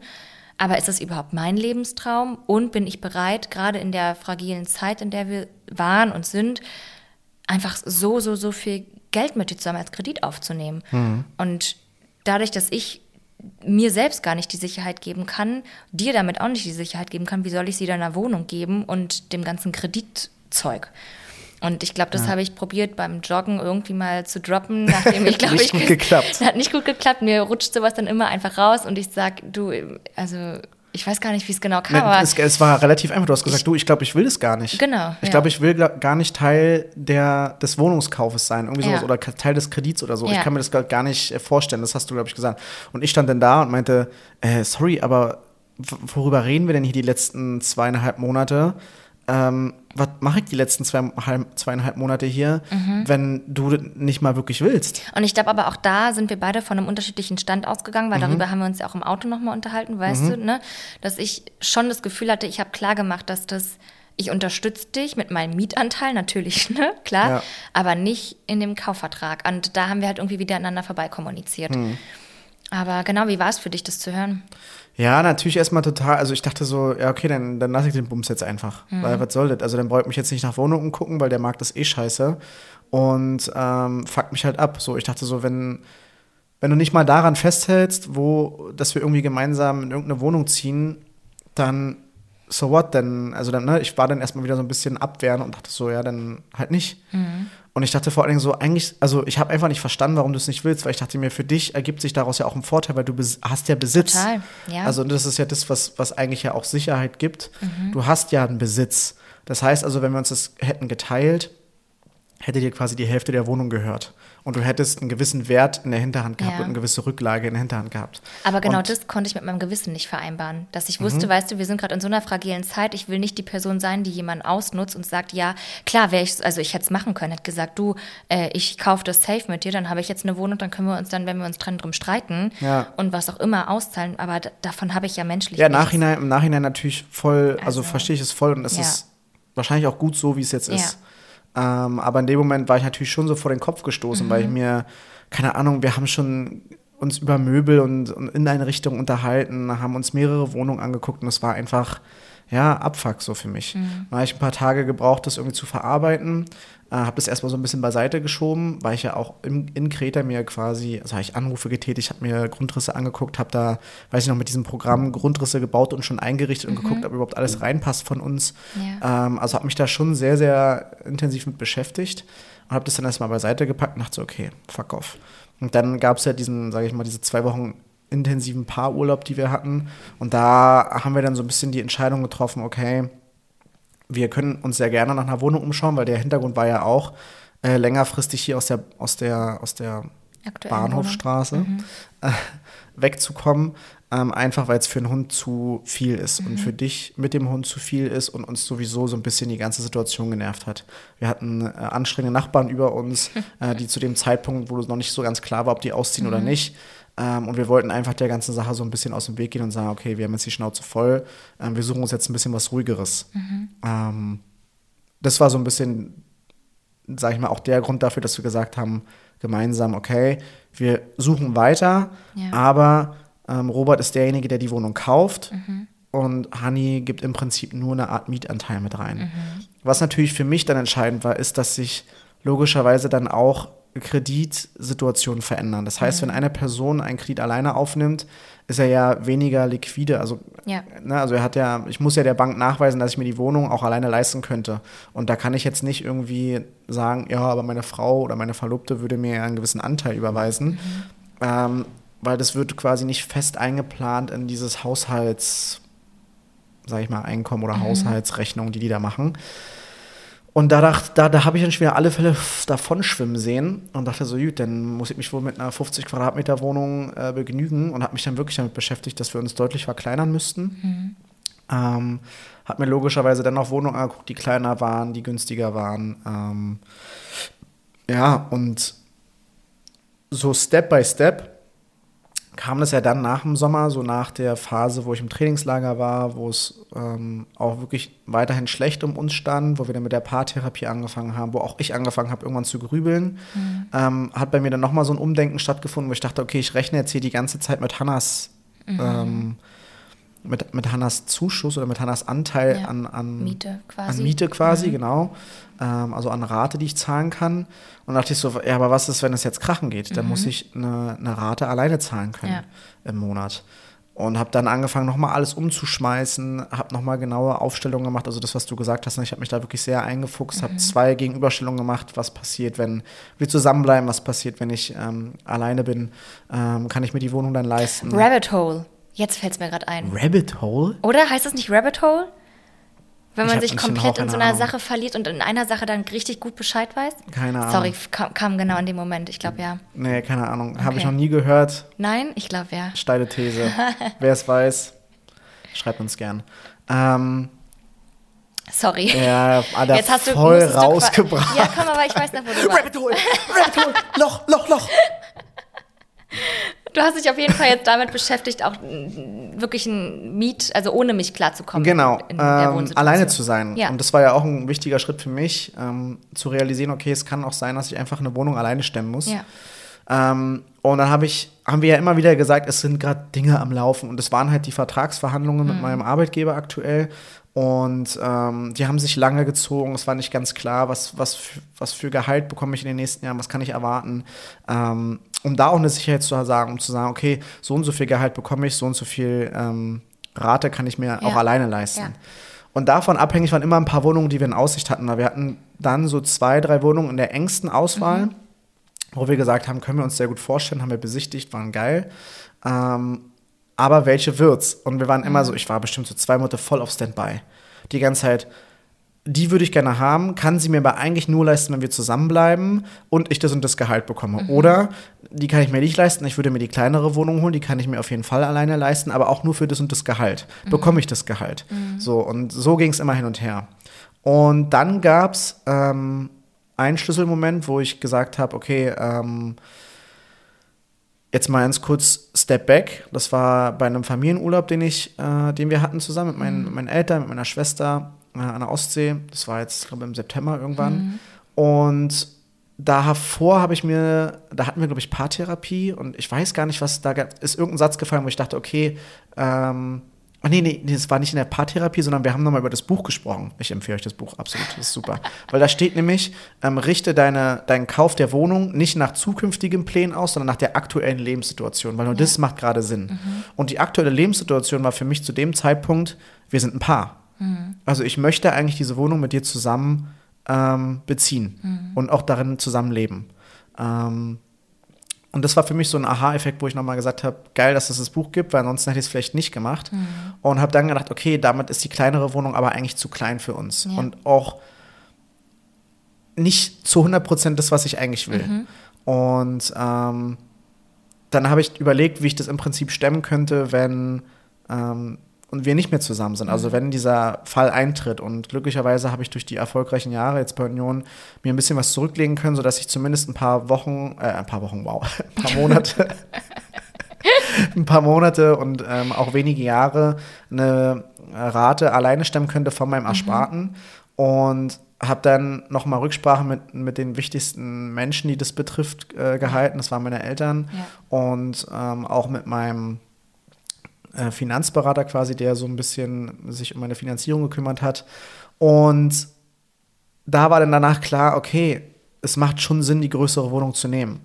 Aber ist es überhaupt mein Lebenstraum? Und bin ich bereit, gerade in der fragilen Zeit, in der wir waren und sind, einfach so, so, so viel Geld mit dir zusammen als Kredit aufzunehmen? Und dadurch, dass ich mir selbst gar nicht die Sicherheit geben kann, dir damit auch nicht die Sicherheit geben kann, wie soll ich sie deiner Wohnung geben und dem ganzen Kreditzeug? Und ich glaube, das habe ich probiert beim Joggen irgendwie mal zu droppen, nachdem ich glaube, Nicht ich gut geklappt. Hat nicht gut geklappt. Mir rutscht sowas dann immer einfach raus und ich sag, du, also ich weiß gar nicht, wie es genau kam, Nee, es, es war relativ einfach. Du hast gesagt, du, ich glaube, ich will das gar nicht. Genau, Ich ja. glaube, ich will gar nicht Teil der, des Wohnungskaufes sein, irgendwie sowas, Ja. oder Teil des Kredits oder so. Ich Ja. kann mir das gar- nicht äh, vorstellen. Das hast du, glaube ich, gesagt. Und ich stand dann da und meinte, äh, sorry, aber worüber reden wir denn hier die letzten zweieinhalb Monate? Ähm, was mache ich die letzten zweieinhalb, zweieinhalb Monate hier, Mhm. wenn du nicht mal wirklich willst? Und ich glaube aber auch da sind wir beide von einem unterschiedlichen Stand ausgegangen, weil darüber haben wir uns ja auch im Auto nochmal unterhalten, weißt du, ne? Dass ich schon das Gefühl hatte, ich habe klar gemacht, dass das, ich unterstütze dich mit meinem Mietanteil, natürlich, ne? Klar, Ja. aber nicht in dem Kaufvertrag. Und da haben wir halt irgendwie wieder aneinander vorbei kommuniziert. Aber genau, wie war es für dich, das zu hören? Ja, natürlich erstmal total. Also ich dachte so, ja, okay, dann, dann lasse ich den Bums jetzt einfach. Mhm. Weil was soll das? Also dann brauche ich mich jetzt nicht nach Wohnungen gucken, weil der Markt ist eh scheiße. Und ähm, fuckt mich halt ab. So, ich dachte so, wenn, wenn du nicht mal daran festhältst, wo, dass wir irgendwie gemeinsam in irgendeine Wohnung ziehen, dann so what denn? Also dann, ne, ich war dann erstmal wieder so ein bisschen abwehren und dachte so, ja, dann halt nicht. Mhm. Und ich dachte vor allen Dingen so, eigentlich, also ich habe einfach nicht verstanden, warum du es nicht willst, weil ich dachte mir, für dich ergibt sich daraus ja auch ein Vorteil, weil du hast ja Besitz. Total, ja. Also das ist ja das, was, was eigentlich ja auch Sicherheit gibt. Mhm. Du hast ja einen Besitz. Das heißt also, wenn wir uns das hätten geteilt, hätte dir quasi die Hälfte der Wohnung gehört. Und du hättest einen gewissen Wert in der Hinterhand gehabt Ja. und eine gewisse Rücklage in der Hinterhand gehabt. Aber genau und, Mhm. das konnte ich mit meinem Gewissen nicht vereinbaren. Dass ich wusste, weißt du, wir sind gerade in so einer fragilen Zeit. Ich will nicht die Person sein, die jemanden ausnutzt und sagt, ja, klar, wäre ich, also ich hätte es machen können, hätte gesagt, du, äh, ich kaufe das safe mit dir, dann habe ich jetzt eine Wohnung, dann können wir uns dann, wenn wir uns dran drum streiten Ja. und was auch immer auszahlen. Aber davon habe ich ja menschlich Ja, nichts. Nachhinein, im Nachhinein natürlich voll, also, Also, verstehe ich es voll und es ja. ist wahrscheinlich auch gut so, wie es jetzt ist. Ähm, aber in dem Moment war ich natürlich schon so vor den Kopf gestoßen, weil ich Mhm. mir, keine Ahnung, wir haben schon uns über Möbel und, und in eine Richtung unterhalten, haben uns mehrere Wohnungen angeguckt und es war einfach, ja, Abfuck so für mich. Mhm. Da habe ich ein paar Tage gebraucht, das irgendwie zu verarbeiten. Äh, habe das erstmal so ein bisschen beiseite geschoben, weil ich ja auch in, in Kreta mir quasi, also habe ich Anrufe getätigt, habe mir Grundrisse angeguckt, habe da, weiß ich noch, mit diesem Programm Grundrisse gebaut und schon eingerichtet mhm. und geguckt, ob überhaupt alles reinpasst von uns. Ja. Ähm, also habe mich da schon sehr, sehr intensiv mit beschäftigt und habe das dann erstmal beiseite gepackt und dachte so, okay, fuck off. Und dann gab es ja diesen, sage ich mal, diese zwei Wochen intensiven Paarurlaub, die wir hatten. Und da haben wir dann so ein bisschen die Entscheidung getroffen, okay, wir können uns sehr gerne nach einer Wohnung umschauen, weil der Hintergrund war ja auch, äh, längerfristig hier aus der, aus der, aus der Bahnhofstraße mhm. äh, wegzukommen. Ähm, einfach weil es für einen Hund zu viel ist mhm. und für dich mit dem Hund zu viel ist und uns sowieso so ein bisschen die ganze Situation genervt hat. Wir hatten äh, anstrengende Nachbarn über uns, äh, die zu dem Zeitpunkt, wo es noch nicht so ganz klar war, ob die ausziehen mhm. oder nicht, ähm, und wir wollten einfach der ganzen Sache so ein bisschen aus dem Weg gehen und sagen, okay, wir haben jetzt die Schnauze voll, ähm, wir suchen uns jetzt ein bisschen was Ruhigeres. Mhm. Ähm, das war so ein bisschen, sag ich mal, auch der Grund dafür, dass wir gesagt haben, gemeinsam, okay, wir suchen weiter, ja. aber ähm, Robert ist derjenige, der die Wohnung kauft. Mhm. Und Hani gibt im Prinzip nur eine Art Mietanteil mit rein. Mhm. Was natürlich für mich dann entscheidend war, ist, dass sich logischerweise dann auch Kreditsituationen verändern. Das heißt, mhm. wenn eine Person einen Kredit alleine aufnimmt, ist er ja weniger liquide. Also, ja. ne, also er hat ja, ich muss ja der Bank nachweisen, dass ich mir die Wohnung auch alleine leisten könnte. Und da kann ich jetzt nicht irgendwie sagen, ja, aber meine Frau oder meine Verlobte würde mir einen gewissen Anteil überweisen. Mhm. Ähm, weil das wird quasi nicht fest eingeplant in dieses Haushalts, sag ich mal, Einkommen oder mhm. Haushaltsrechnung, die die da machen. Und da, dacht, da, da habe ich dann schon wieder alle Fälle davon schwimmen sehen und dachte so, gut, dann muss ich mich wohl mit einer 50 Quadratmeter Wohnung äh, begnügen und habe mich dann wirklich damit beschäftigt, dass wir uns deutlich verkleinern müssten. Mhm. Ähm, habe mir logischerweise dann auch Wohnungen angeguckt, die kleiner waren, die günstiger waren. Ähm, ja, und so Step by Step kam das ja dann nach dem Sommer, so nach der Phase, wo ich im Trainingslager war, wo es ähm, auch wirklich weiterhin schlecht um uns stand, wo wir dann mit der Paartherapie angefangen haben, wo auch ich angefangen habe, irgendwann zu grübeln, mhm. ähm, hat bei mir dann nochmal so ein Umdenken stattgefunden, wo ich dachte, okay, ich rechne jetzt hier die ganze Zeit mit Hannas mhm. ähm, mit, mit Hannas Zuschuss oder mit Hannas Anteil ja. an, an Miete quasi, an Miete quasi mhm. genau. Ähm, also an Rate, die ich zahlen kann. Und dachte ich so, ja, aber was ist, wenn es jetzt krachen geht? Dann mhm. muss ich eine, eine, Rate alleine zahlen können ja. im Monat. Und habe dann angefangen, nochmal alles umzuschmeißen, habe nochmal genaue Aufstellungen gemacht. Also das, was du gesagt hast, ne, ich habe mich da wirklich sehr eingefuchst, mhm. habe zwei Gegenüberstellungen gemacht, was passiert, wenn wir zusammenbleiben, was passiert, wenn ich ähm, alleine bin, ähm, kann ich mir die Wohnung dann leisten. Rabbit Hole. Jetzt fällt es mir gerade ein. Rabbit Hole? Oder heißt das nicht Rabbit Hole? Wenn man sich komplett in so einer Ahnung. Sache verliert und in einer Sache dann richtig gut Bescheid weiß? Keine Ahnung. Sorry, kam, kam genau in dem Moment. Ich glaube ja. Nee, keine Ahnung. Okay. Habe ich noch nie gehört. Nein, ich glaube ja. Steile These. Wer es weiß, schreibt uns gern. Ähm, Sorry. Ja, Alter, Jetzt hast du, voll rausgebracht. Ja, komm, aber ich weiß noch, wo du warst. Rabbit Hole, Rabbit Hole, Loch, Loch, Loch. Du hast dich auf jeden Fall jetzt damit beschäftigt, auch wirklich ein Miet, also ohne mich klarzukommen. Genau, ähm, alleine zu sein. Ja. Und das war ja auch ein wichtiger Schritt für mich, ähm, zu realisieren, okay, es kann auch sein, dass ich einfach eine Wohnung alleine stemmen muss. Ja. Ähm, und dann hab ich, haben wir ja immer wieder gesagt, es sind gerade Dinge am Laufen. Und es waren halt die Vertragsverhandlungen mhm. mit meinem Arbeitgeber aktuell. Und ähm, die haben sich lange gezogen. Es war nicht ganz klar, was, was, für, was für Gehalt bekomme ich in den nächsten Jahren, was kann ich erwarten. Ähm, um da auch eine Sicherheit zu sagen, um zu sagen, okay, so und so viel Gehalt bekomme ich, so und so viel ähm, Rate kann ich mir ja. auch alleine leisten. Ja. Und davon abhängig waren immer ein paar Wohnungen, die wir in Aussicht hatten. Wir hatten dann so zwei, drei Wohnungen in der engsten Auswahl, mhm. wo wir gesagt haben, können wir uns sehr gut vorstellen, haben wir besichtigt, waren geil. Ähm, aber welche wird's? Und wir waren immer so, mhm. ich war bestimmt so zwei Monate voll auf Standby. Die ganze Zeit, die würde ich gerne haben, kann sie mir aber eigentlich nur leisten, wenn wir zusammenbleiben und ich das und das Gehalt bekomme. Mhm. Oder die kann ich mir nicht leisten, ich würde mir die kleinere Wohnung holen, die kann ich mir auf jeden Fall alleine leisten, aber auch nur für das und das Gehalt. Mhm. Bekomme ich das Gehalt. Mhm. So, und so ging es immer hin und her. Und dann gab es ähm, einen Schlüsselmoment, wo ich gesagt habe, okay, ähm, Jetzt mal ganz kurz Step Back. Das war bei einem Familienurlaub, den ich, äh, den wir hatten zusammen mit meinen, mhm. mit meinen Eltern, mit meiner Schwester an der Ostsee. Das war jetzt, glaube ich, im September irgendwann. Mhm. Und davor habe ich mir, da hatten wir, glaube ich, Paartherapie und ich weiß gar nicht, was da ist irgendein Satz gefallen, wo ich dachte, okay, ähm, Oh, nee, nee, nee, das war nicht in der Paartherapie, sondern wir haben nochmal über das Buch gesprochen. Ich empfehle euch das Buch, absolut, das ist super. Weil da steht nämlich, ähm, richte deine, deinen Kauf der Wohnung nicht nach zukünftigen Plänen aus, sondern nach der aktuellen Lebenssituation, weil nur das macht gerade Sinn. Mhm. Und die aktuelle Lebenssituation war für mich zu dem Zeitpunkt, wir sind ein Paar. Mhm. Also ich möchte eigentlich diese Wohnung mit dir zusammen ähm, beziehen Mhm. und auch darin zusammenleben. Ähm, und das war für mich so ein Aha-Effekt, wo ich nochmal gesagt habe, geil, dass es das Buch gibt, weil ansonsten hätte ich es vielleicht nicht gemacht. Mhm. Und habe dann gedacht, okay, damit ist die kleinere Wohnung aber eigentlich zu klein für uns. Ja. Und auch nicht zu 100 Prozent das, was ich eigentlich will. Mhm. Und ähm, dann habe ich überlegt, wie ich das im Prinzip stemmen könnte, wenn ähm, und wir nicht mehr zusammen sind. Also wenn dieser Fall eintritt. Und glücklicherweise habe ich durch die erfolgreichen Jahre jetzt bei Union mir ein bisschen was zurücklegen können, sodass ich zumindest ein paar Wochen, äh, ein paar Wochen, wow, ein paar Monate, ein paar Monate und ähm, auch wenige Jahre eine Rate alleine stemmen könnte von meinem Ersparten. Und habe dann nochmal Rücksprache mit, mit den wichtigsten Menschen, die das betrifft, äh, gehalten. Das waren meine Eltern. Ja. Und ähm, auch mit meinem äh, Finanzberater quasi, der so ein bisschen sich um meine Finanzierung gekümmert hat. Und da war dann danach klar, okay, es macht schon Sinn, die größere Wohnung zu nehmen.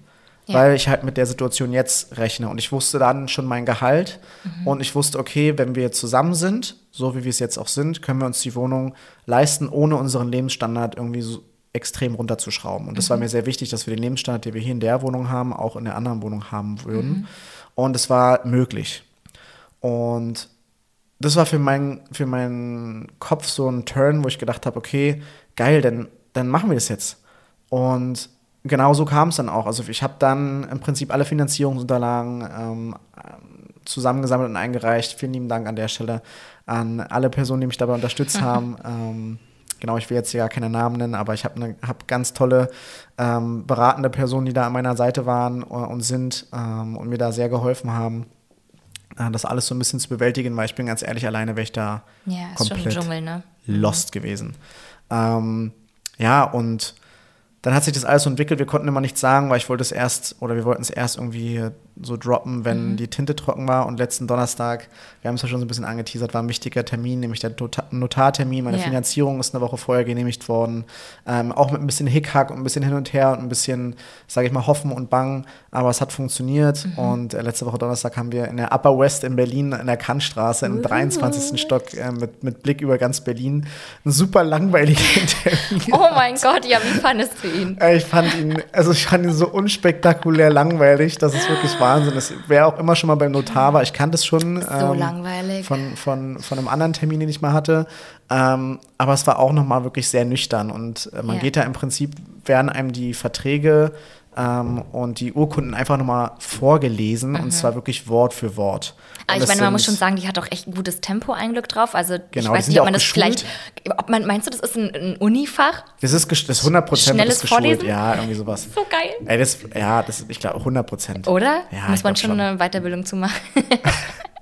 Ja. Weil ich halt mit der Situation jetzt rechne. Und ich wusste dann schon mein Gehalt. Und ich wusste, okay, wenn wir zusammen sind, so wie wir es jetzt auch sind, können wir uns die Wohnung leisten, ohne unseren Lebensstandard irgendwie so extrem runterzuschrauben. Und das war mir sehr wichtig, dass wir den Lebensstandard, den wir hier in der Wohnung haben, auch in der anderen Wohnung haben würden. Und es war möglich. Und das war für, mein, für meinen Kopf so ein Turn, wo ich gedacht habe, okay, geil, dann, dann machen wir das jetzt. Und genau so kam es dann auch. Also ich habe dann im Prinzip alle Finanzierungsunterlagen ähm, zusammengesammelt und eingereicht. Vielen lieben Dank an der Stelle an alle Personen, die mich dabei unterstützt haben. Ähm, genau, ich will jetzt hier gar keine Namen nennen, aber ich habe ne, hab ganz tolle ähm, beratende Personen, die da an meiner Seite waren äh, und sind ähm, und mir da sehr geholfen haben, das alles so ein bisschen zu bewältigen, weil ich bin ganz ehrlich, alleine wäre ich da Ja, ist schon ein komplett Dschungel, ne? lost gewesen. Ähm, ja, und dann hat sich das alles so entwickelt. Wir konnten immer nichts sagen, weil ich wollte es erst, oder wir wollten es erst irgendwie so droppen, wenn Mhm. die Tinte trocken war. Und letzten Donnerstag, wir haben es ja schon so ein bisschen angeteasert, war ein wichtiger Termin, nämlich der Notartermin. Meine Ja. Finanzierung ist eine Woche vorher genehmigt worden. Ähm, auch mit ein bisschen Hickhack und ein bisschen hin und her und ein bisschen, sage ich mal, Hoffen und Bangen. Aber es hat funktioniert. Mhm. Und äh, letzte Woche Donnerstag haben wir in der Upper West in Berlin, in der Kantstraße, im 23. Stock äh, mit, mit Blick über ganz Berlin, einen super langweiligen Termin. Oh mein Gott, ja, wie fandest du ihn? Äh, Ich fand ihn, also ich fand ihn so unspektakulär langweilig, das ist wirklich Wahnsinn. Das wer auch immer schon mal beim Notar war, ich kannte es schon. So ähm, langweilig. Von, von, von einem anderen Termin, den ich mal hatte. Ähm, aber es war auch nochmal wirklich sehr nüchtern. Und äh, man Ja. geht da im Prinzip, werden einem die Verträge ähm, und die Urkunden einfach nochmal vorgelesen. Und zwar wirklich Wort für Wort. Aber Mhm. ich meine, man muss schon sagen, die hat auch echt ein gutes Tempo ein Glück drauf. Also ich Genau, die weiß nicht, ob man das geschult. vielleicht. Ob man, meinst du, das ist ein, ein Unifach? Das ist, das ist 100 Prozent Schnelles geschult. Vorlesen? Ja, irgendwie sowas. So geil. Ey, das, ja, das, ich glaube 100 Prozent. Oder? Ja, muss ich man schon schon. eine Weiterbildung zu machen.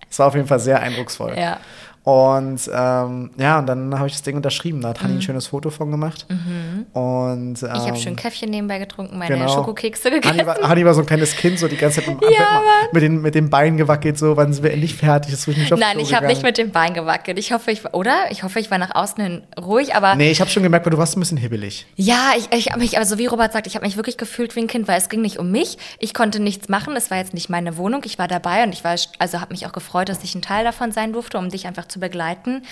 Es war auf jeden Fall sehr eindrucksvoll. ja. Und ähm, ja, und dann habe ich das Ding unterschrieben. Da hat Hanni ein schönes Foto von gemacht. Und, ähm, Mhm. Ich habe schön Käffchen nebenbei getrunken, meine genau. Schokokekse Hanni gegessen. war, Hanni war so ein kleines Kind, so die ganze Zeit mit, dem- Ja, mit, den, mit den Beinen gewackelt, so, wann sind wir endlich fertig? Muss ich mich aufs Nein, ich habe nicht mit dem Bein gewackelt. Ich hoffe, ich war, oder? Ich hoffe, ich war nach außen hin ruhig, aber Nee, ich habe schon gemerkt, weil du warst ein bisschen hibbelig. ja, ich, ich habe mich, also wie Robert sagt, ich habe mich wirklich gefühlt wie ein Kind, weil es ging nicht um mich. Ich konnte nichts machen. Es war jetzt nicht meine Wohnung. Ich war dabei und ich war, also habe mich auch gefreut, dass ich ein Teil davon sein durfte, um dich einfach zu begleiten.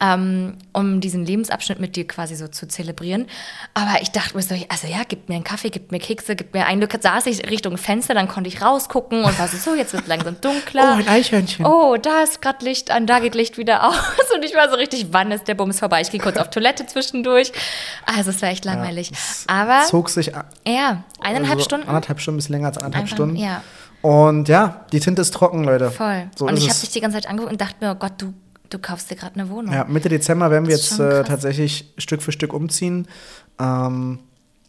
Ähm, um diesen Lebensabschnitt mit dir quasi so zu zelebrieren. Aber ich dachte mir so, also ja, gib mir einen Kaffee, gib mir Kekse, gib mir ein Glück. Saß ich Richtung Fenster, dann konnte ich rausgucken und war so, so jetzt wird es langsam dunkler. Oh, ein Eichhörnchen. Oh, da ist gerade Licht an, da geht Licht wieder aus. Und ich war so richtig, wann ist der Bums vorbei? Ich gehe kurz auf Toilette zwischendurch. Also es war echt langweilig. Aber Zog sich a- ja, eineinhalb also Stunden. Anderthalb Stunden, bis länger als anderthalb Einfach, Stunden. ja. Und ja, die Tinte ist trocken, Leute. Voll. So und ich habe dich die ganze Zeit angeguckt und dachte mir, oh Gott, du, du kaufst dir gerade eine Wohnung. Ja, Mitte Dezember werden wir jetzt äh, tatsächlich Stück für Stück umziehen. Ähm,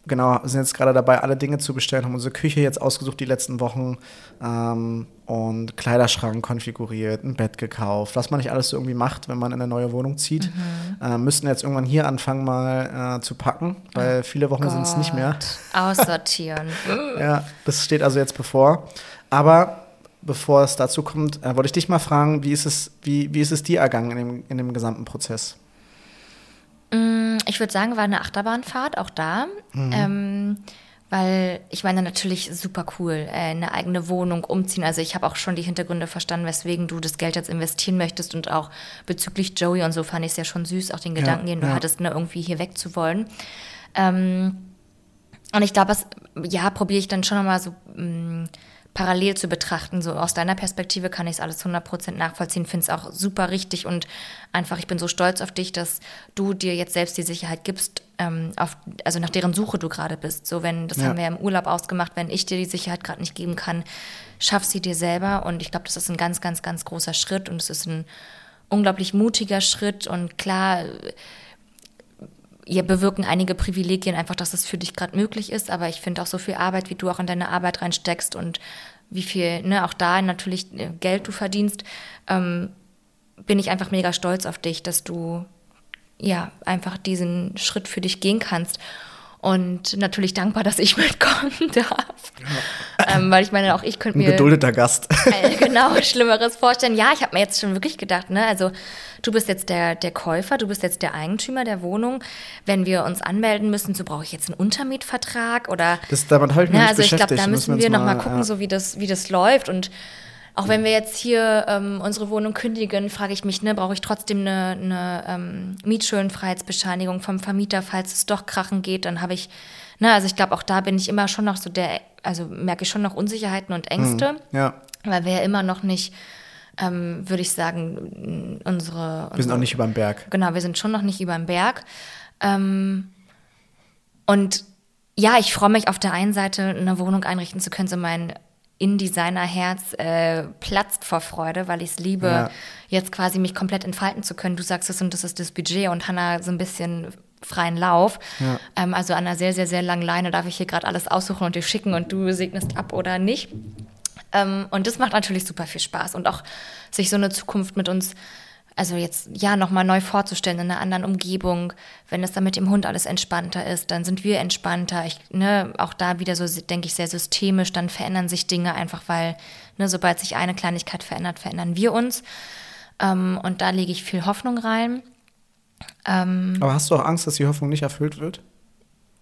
genau, sind jetzt gerade dabei, alle Dinge zu bestellen, haben unsere Küche jetzt ausgesucht die letzten Wochen ähm, und Kleiderschrank konfiguriert, ein Bett gekauft, was man nicht alles so irgendwie macht, wenn man in eine neue Wohnung zieht. Mhm. Äh, müssten jetzt irgendwann hier anfangen mal äh, zu packen, weil viele Wochen sind es nicht mehr. Aussortieren. Ja, das steht also jetzt bevor. Aber bevor es dazu kommt, äh, wollte ich dich mal fragen, wie ist es, wie, wie ist es dir ergangen in dem, in dem gesamten Prozess? Mm, ich würde sagen, war eine Achterbahnfahrt, auch da. Mhm. Ähm, weil ich meine natürlich super cool, äh, eine eigene Wohnung umziehen. Also ich habe auch schon die Hintergründe verstanden, weswegen du das Geld jetzt investieren möchtest und auch bezüglich Joey und so fand ich es ja schon süß, auch den Gedanken, ja, den du ja. hattest, ne, irgendwie hier wegzuwollen. Ähm, und ich glaube, ja, probiere ich dann schon nochmal so mh, mm, parallel zu betrachten. So aus deiner Perspektive kann ich es alles 100% nachvollziehen, finde es auch super richtig und einfach, ich bin so stolz auf dich, dass du dir jetzt selbst die Sicherheit gibst, ähm, auf, also nach deren Suche du gerade bist. So, wenn, das ja. haben wir ja im Urlaub ausgemacht, wenn ich dir die Sicherheit gerade nicht geben kann, schaff sie dir selber und ich glaube, das ist ein ganz, ganz, ganz großer Schritt und es ist ein unglaublich mutiger Schritt und klar, ihr bewirken einige Privilegien einfach, dass es für dich gerade möglich ist. Aber ich finde auch so viel Arbeit, wie du auch in deine Arbeit reinsteckst und wie viel, ne, auch da natürlich äh, Geld du verdienst, ähm, bin ich einfach mega stolz auf dich, dass du ja einfach diesen Schritt für dich gehen kannst und natürlich dankbar, dass ich mitkommen darf. Ja. Ähm, weil ich meine, auch ich könnte mir. Ein geduldeter Gast. Äh, genau, Schlimmeres vorstellen. Ja, ich habe mir jetzt schon wirklich gedacht, ne, also du bist jetzt der, der Käufer, du bist jetzt der Eigentümer der Wohnung. Wenn wir uns anmelden müssen, so brauche ich jetzt einen Untermietvertrag oder. Das damit halt ne, Also ich glaube, da müssen wir, wir noch mal gucken, ja. so wie das, wie das läuft und auch wenn wir jetzt hier ähm, unsere Wohnung kündigen, frage ich mich, ne, brauche ich trotzdem eine, eine ähm, Mietschuldenfreiheitsbescheinigung vom Vermieter, falls es doch krachen geht, dann habe ich, ne, also ich glaube, auch da bin ich immer schon noch so der, also merke ich schon noch Unsicherheiten und Ängste. Mhm, ja. Weil wir ja immer noch nicht, ähm, würde ich sagen, unsere, unsere. Wir sind auch nicht über dem Berg. Genau, wir sind schon noch nicht über dem Berg. Ähm, und ja, ich freue mich auf der einen Seite, eine Wohnung einrichten zu können, so mein InDesigner-Herz äh, platzt vor Freude, weil ich es liebe, ja. jetzt quasi mich komplett entfalten zu können. Du sagst es und das ist das Budget und Hannah so ein bisschen freien Lauf. Ja. Ähm, also an einer sehr, sehr, sehr langen Leine darf ich hier gerade alles aussuchen und dir schicken und du segnest ab oder nicht. Ähm, und das macht natürlich super viel Spaß und auch sich so eine Zukunft mit uns also jetzt ja nochmal neu vorzustellen in einer anderen Umgebung, wenn es dann mit dem Hund alles entspannter ist, dann sind wir entspannter. Ich, ne, auch da wieder so, denke ich, sehr systemisch, dann verändern sich Dinge einfach, weil, ne, sobald sich eine Kleinigkeit verändert, verändern wir uns. Ähm, und da lege ich viel Hoffnung rein. Ähm, Aber hast du auch Angst, dass die Hoffnung nicht erfüllt wird?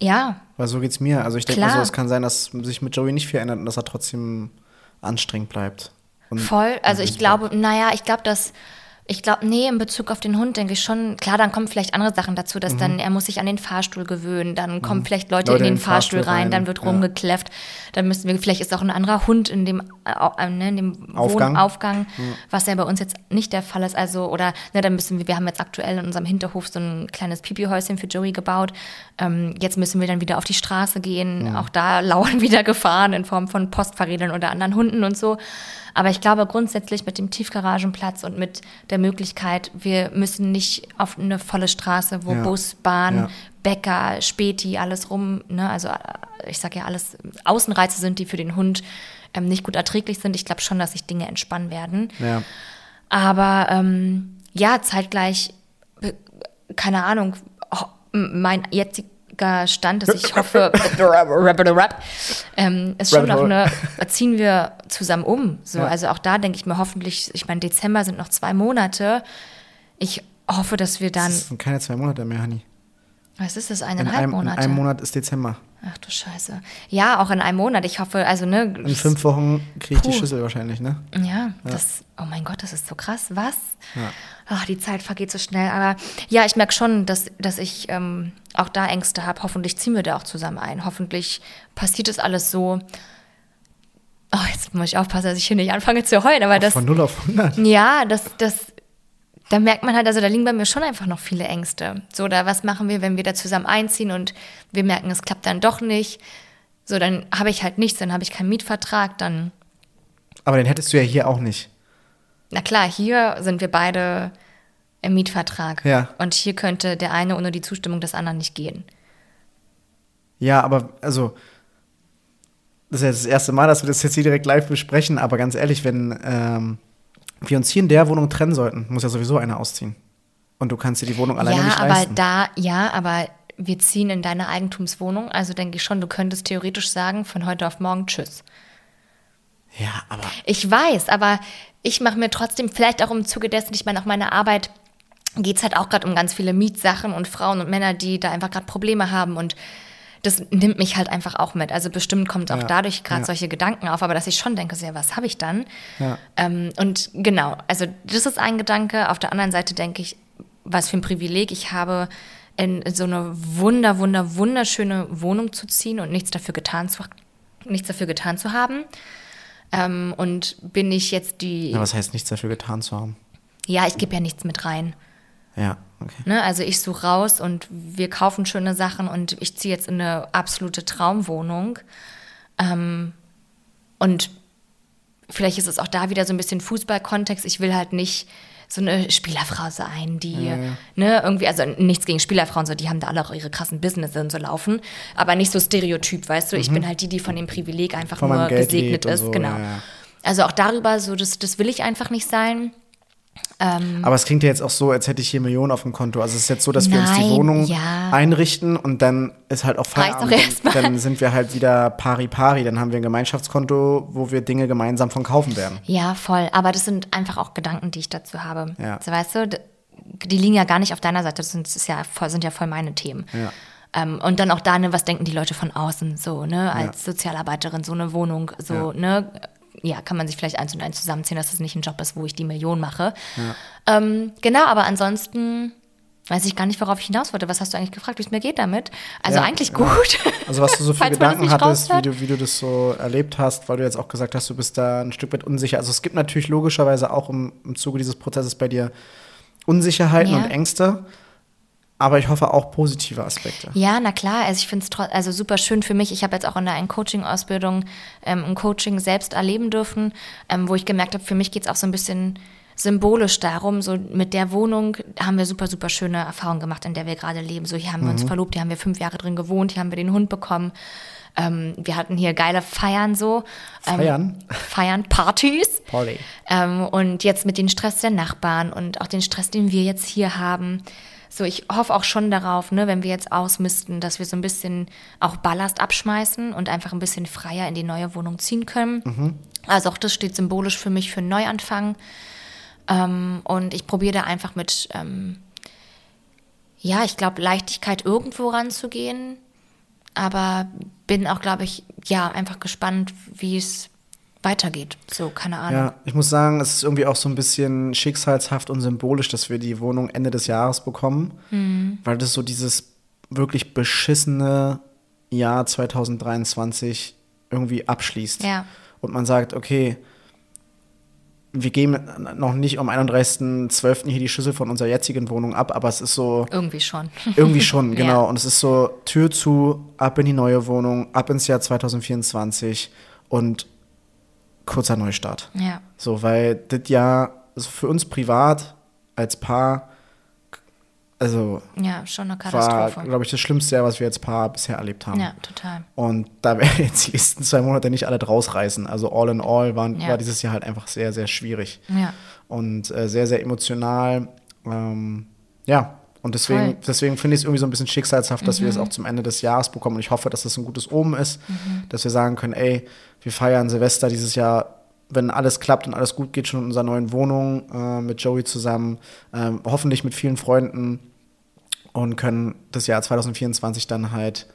Ja. Weil so geht es mir. Also ich denke mal so, es kann sein, dass sich mit Joey nicht viel ändert und dass er trotzdem anstrengend bleibt. Voll. Also ich glaube, naja, ich glaube, dass ich glaube, nee, in Bezug auf den Hund denke ich schon, klar, dann kommen vielleicht andere Sachen dazu, dass mhm. dann, er muss sich an den Fahrstuhl gewöhnen, dann kommen mhm. vielleicht Leute, Leute in den, Fahrstuhl, Fahrstuhl rein, dann wird ja. rumgekläfft, dann müssen wir, vielleicht ist auch ein anderer Hund in dem, äh, ne, in dem Aufgang, Wohnaufgang, mhm. was ja bei uns jetzt nicht der Fall ist, also, oder, ne, dann müssen wir, wir haben jetzt aktuell in unserem Hinterhof so ein kleines Pipi-Häuschen für Joey gebaut, ähm, jetzt müssen wir dann wieder auf die Straße gehen, mhm. auch da lauern wieder Gefahren in Form von Postfahrrädern oder anderen Hunden und so, aber ich glaube grundsätzlich mit dem Tiefgaragenplatz und mit der Möglichkeit, wir müssen nicht auf eine volle Straße, wo ja. Bus, Bahn, ja. Bäcker, Späti, alles rum, ne? also äh, ich sage ja alles, Außenreize sind, die für den Hund ähm, nicht gut erträglich sind. Ich glaube schon, dass sich Dinge entspannen werden. Ja. Aber ähm, ja, zeitgleich, äh, keine Ahnung, mein jetziger Stand, dass ich hoffe, ähm, ist schon noch eine, ziehen wir zusammen um. So, ja. also auch da denke ich mir hoffentlich, ich meine, Dezember sind noch zwei Monate. Ich hoffe, dass wir dann. Das sind keine zwei Monate mehr, Honey. Was ist das? Eineinhalb in Monate? In einem Monat ist Dezember. Ach du Scheiße. Ja, auch in einem Monat. Ich hoffe, also, ne. In fünf Wochen kriege ich Puh. die Schüssel wahrscheinlich, ne? Ja, ja, das, oh mein Gott, das ist so krass. Was? Ja. Ach, die Zeit vergeht so schnell. Aber ja, ich merke schon, dass, dass ich ähm, auch da Ängste habe. Hoffentlich ziehen wir da auch zusammen ein. Hoffentlich passiert das alles so. Oh, jetzt muss ich aufpassen, dass ich hier nicht anfange zu heulen. Aber das, von 0 auf 100. Ja, das, das, da merkt man halt, also da liegen bei mir schon einfach noch viele Ängste. So, oder was machen wir, wenn wir da zusammen einziehen und wir merken, es klappt dann doch nicht. So, dann habe ich halt nichts, dann habe ich keinen Mietvertrag, dann. Aber den hättest du ja hier auch nicht. Na klar, hier sind wir beide im Mietvertrag. Ja. Und hier könnte der eine ohne die Zustimmung des anderen nicht gehen. Ja, aber also, das ist ja das erste Mal, dass wir das jetzt hier direkt live besprechen, aber ganz ehrlich, wenn ähm, wir uns hier in der Wohnung trennen sollten, muss ja sowieso einer ausziehen. Und du kannst dir die Wohnung alleine ja, nicht leisten. Ja, aber da, ja, aber wir ziehen in deine Eigentumswohnung, also denke ich schon, du könntest theoretisch sagen, von heute auf morgen Tschüss. Ja, aber. Ich weiß, aber ich mache mir trotzdem, vielleicht auch im Zuge dessen, ich meine, auch meine Arbeit geht es halt auch gerade um ganz viele Mietsachen und Frauen und Männer, die da einfach gerade Probleme haben und das nimmt mich halt einfach auch mit. Also bestimmt kommt auch Ja, dadurch gerade ja. solche Gedanken auf, aber dass ich schon denke, so, ja, was habe ich dann? Ja. Ähm, und genau, also das ist ein Gedanke. Auf der anderen Seite denke ich, was für ein Privileg ich habe, in so eine wunder, wunder, wunderschöne Wohnung zu ziehen und nichts dafür getan zu, nichts dafür getan zu haben. Ähm, und bin ich jetzt die, was heißt nichts dafür getan zu haben? ja, ich gebe ja nichts mit rein. Ja, okay. Ne? Also ich suche raus und wir kaufen schöne Sachen und ich ziehe jetzt in eine absolute Traumwohnung. Ähm, und vielleicht ist es auch da wieder so ein bisschen Fußballkontext. Ich will halt nicht so eine Spielerfrau sein, die, ne, irgendwie, also nichts gegen Spielerfrauen, so, die haben da alle auch ihre krassen Business und so laufen, aber nicht so Stereotyp, weißt du, ich bin halt die, die von dem Privileg einfach Mhm. Von nur gesegnet ist, so, genau. ja, ja. Also auch darüber, so, das, das will ich einfach nicht sein. Aber es klingt ja jetzt auch so, als hätte ich hier Millionen auf dem Konto. Also es ist jetzt so, dass wir uns die Wohnung ja. einrichten und dann ist halt auch Feierabend. auch. Dann, dann sind wir halt wieder pari pari. Dann haben wir ein Gemeinschaftskonto, wo wir Dinge gemeinsam von kaufen werden. Ja, voll. Aber das sind einfach auch Gedanken, die ich dazu habe. Ja. So, weißt du, die liegen ja gar nicht auf deiner Seite, das sind, das ist ja voll, sind ja voll meine Themen. Ja. Ähm, und dann auch da, ne, was denken die Leute von außen, so, ne, als Sozialarbeiterin, so eine Wohnung, so, ne, ja, kann man sich vielleicht eins und eins zusammenziehen, dass das nicht ein Job ist, wo ich die Million mache. Ähm, genau, aber ansonsten weiß ich gar nicht, worauf ich hinaus wollte. Was hast du eigentlich gefragt, wie es mir geht damit? Also Ja, eigentlich ja. gut. Also was du so für Gedanken hattest, wie du, wie du das so erlebt hast, weil du jetzt auch gesagt hast, du bist da ein Stück weit unsicher. Also es gibt natürlich logischerweise auch im, im Zuge dieses Prozesses bei dir Unsicherheiten Ja. und Ängste, aber ich hoffe auch positive Aspekte. Ja, na klar. Also ich finde es also super schön für mich. Ich habe jetzt auch in der Coaching-Ausbildung ähm, ein Coaching selbst erleben dürfen, ähm, wo ich gemerkt habe, für mich geht es auch so ein bisschen symbolisch darum, so mit der Wohnung haben wir super, super schöne Erfahrungen gemacht, in der wir gerade leben. So hier haben wir uns Mhm. verlobt, hier haben wir fünf Jahre drin gewohnt, hier haben wir den Hund bekommen. Ähm, wir hatten hier geile Feiern so. Ähm, Feiern? Feiern, Partys. Party. Ähm, und jetzt mit den Stress der Nachbarn und auch den Stress, den wir jetzt hier haben. So, ich hoffe auch schon darauf, ne, wenn wir jetzt ausmisten, dass wir so ein bisschen auch Ballast abschmeißen und einfach ein bisschen freier in die neue Wohnung ziehen können. Also auch das steht symbolisch für mich für einen Neuanfang. Ähm, und ich probiere da einfach mit, ähm, ja, ich glaube, Leichtigkeit irgendwo ranzugehen. Aber bin auch, glaube ich, ja, einfach gespannt, wie es weitergeht. So, keine Ahnung. Ja, ich muss sagen, es ist irgendwie auch so ein bisschen schicksalshaft und symbolisch, dass wir die Wohnung Ende des Jahres bekommen, Mhm. weil das so dieses wirklich beschissene Jahr 2023 irgendwie abschließt. Ja. Und man sagt, okay, wir geben noch nicht am 31.12. hier die Schlüssel von unserer jetzigen Wohnung ab, aber es ist so, Irgendwie schon. irgendwie schon, Ja. genau. Und es ist so Tür zu, ab in die neue Wohnung, ab ins Jahr 2024 und kurzer Neustart. Ja. So, weil das Jahr, also für uns privat als Paar, also Ja, schon eine war, Katastrophe. glaube ich, das schlimmste Jahr, was wir als Paar bisher erlebt haben. Ja, total. Und da werden jetzt die nächsten zwei Monate nicht alle draus reißen. Also all in all waren, Ja. war dieses Jahr halt einfach sehr, sehr schwierig. Ja. Und äh, sehr, sehr emotional. Ähm, ja, und deswegen, Voll. Mhm. deswegen finde ich es irgendwie so ein bisschen schicksalshaft, dass wir es auch zum Ende des Jahres bekommen. Und ich hoffe, dass das ein gutes Omen ist, Mhm. dass wir sagen können, ey, wir feiern Silvester dieses Jahr, wenn alles klappt und alles gut geht, schon in unserer neuen Wohnung äh, mit Joey zusammen, ähm, hoffentlich mit vielen Freunden und können das Jahr 2024 dann halt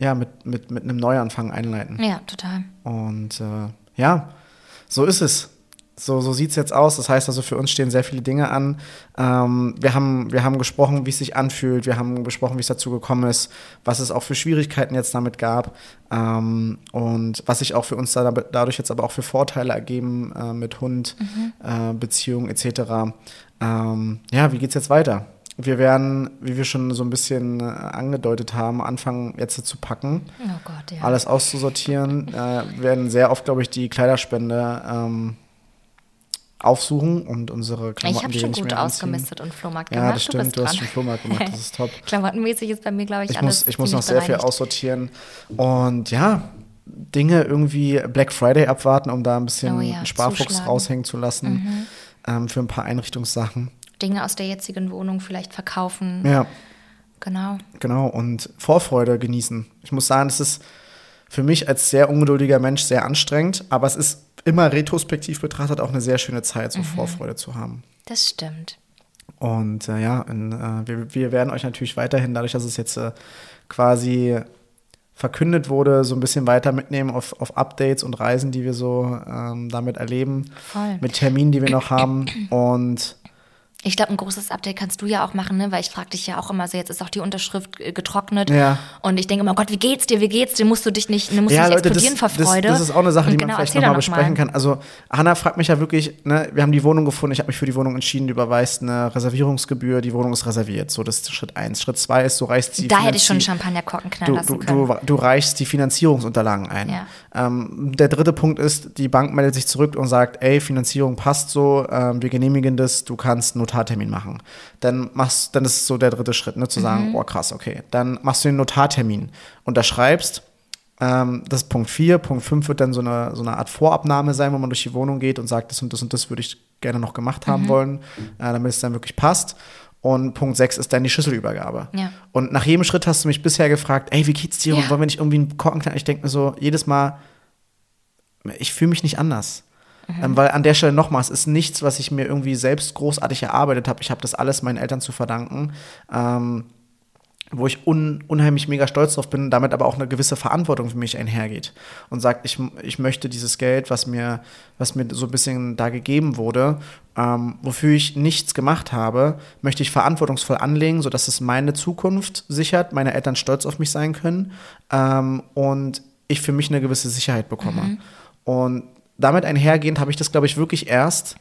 ja, mit, mit, mit einem Neuanfang einleiten. Ja, total. Und äh, ja, so ist es. So, so sieht es jetzt aus. Das heißt also, für uns stehen sehr viele Dinge an. Ähm, wir, haben, wir haben gesprochen, wie es sich anfühlt. Wir haben besprochen, wie es dazu gekommen ist, was es auch für Schwierigkeiten jetzt damit gab. Ähm, und was sich auch für uns da, dadurch jetzt aber auch für Vorteile ergeben äh, mit Hund, äh, Beziehung etc. Ähm, ja, wie geht's jetzt weiter? Wir werden, wie wir schon so ein bisschen äh, angedeutet haben, anfangen jetzt zu packen Oh Gott, ja. alles auszusortieren. Äh, wir werden sehr oft, glaube ich, die Kleiderspende ähm, aufsuchen und unsere Klamotten, ich habe schon gut ausgemistet und Flohmarkt Ja, gemacht. das du stimmt. bist Du hast schon Flohmarkt gemacht. Das ist top. Klamottenmäßig ist bei mir, glaube ich, Ich alles muss, ich muss noch sehr viel aussortieren. Und ja, Dinge irgendwie Black Friday abwarten, um da ein bisschen Oh ja, einen Sparfuchs zuschlagen. Mhm. raushängen zu lassen. Ähm, für ein paar Einrichtungssachen. Dinge aus der jetzigen Wohnung vielleicht verkaufen. Ja. Genau. Genau, und Vorfreude genießen. Ich muss sagen, es ist für mich als sehr ungeduldiger Mensch sehr anstrengend, aber es ist immer retrospektiv betrachtet auch eine sehr schöne Zeit, so mhm. Vorfreude zu haben. Das stimmt. Und äh, ja, in, äh, wir, wir, werden euch natürlich weiterhin, dadurch, dass es jetzt äh, quasi verkündet wurde, so ein bisschen weiter mitnehmen auf, auf Updates und Reisen, die wir so ähm, damit erleben, Voll. mit Terminen, die wir noch haben. Und ich glaube, ein großes Update kannst du ja auch machen, ne? weil ich frage dich ja auch immer so, jetzt ist auch die Unterschrift äh, getrocknet. Ja. Und ich denke immer, Gott, wie geht's dir, wie geht's dir? Musst du dich nicht, musst ja, du nicht Leute, explodieren das, vor Freude? Das, das, ist auch eine Sache, die genau, man vielleicht nochmal noch besprechen mal. kann. Also Hanna fragt mich ja wirklich, ne, wir haben die Wohnung gefunden, ich habe mich für die Wohnung entschieden, du überweist eine Reservierungsgebühr, die Wohnung ist reserviert. So, das ist Schritt eins. Schritt zwei ist, du reichst die Da hätte ich schon Champagnerkorken knallen du, lassen können. Du, du, reichst die Finanzierungsunterlagen ein. Ja. Ähm, der dritte Punkt ist, die Bank meldet sich zurück und sagt, ey, Finanzierung passt so, ähm, wir genehmigen das, du kannst einen Notartermin machen dann machst, dann ist so der dritte Schritt, ne, zu sagen, mhm. oh krass, okay, dann machst du den Notartermin, unterschreibst, ähm, das ist Punkt 4. Punkt 5 wird dann so eine, so eine Art Vorabnahme sein, wo man durch die Wohnung geht und sagt, das und das und das würde ich gerne noch gemacht haben mhm. wollen, äh, damit es dann wirklich passt. Und Punkt 6 ist dann die Schlüsselübergabe. Ja. Und nach jedem Schritt hast du mich bisher gefragt, ey, wie geht's dir? Ja. Und wollen wir nicht irgendwie einen Korken knallen? Ich denke mir so, jedes Mal, ich fühle mich nicht anders. Mhm. Ähm, weil an der Stelle nochmal, es ist nichts, was ich mir irgendwie selbst großartig erarbeitet habe. Ich habe das alles meinen Eltern zu verdanken. Ähm, wo ich un, unheimlich mega stolz drauf bin, damit aber auch eine gewisse Verantwortung für mich einhergeht und sagt, ich, ich möchte dieses Geld, was mir, was mir so ein bisschen da gegeben wurde, ähm, wofür ich nichts gemacht habe, möchte ich verantwortungsvoll anlegen, sodass es meine Zukunft sichert, meine Eltern stolz auf mich sein können ähm, und ich für mich eine gewisse Sicherheit bekomme. Mhm. Und damit einhergehend habe ich das, glaube ich, wirklich erst,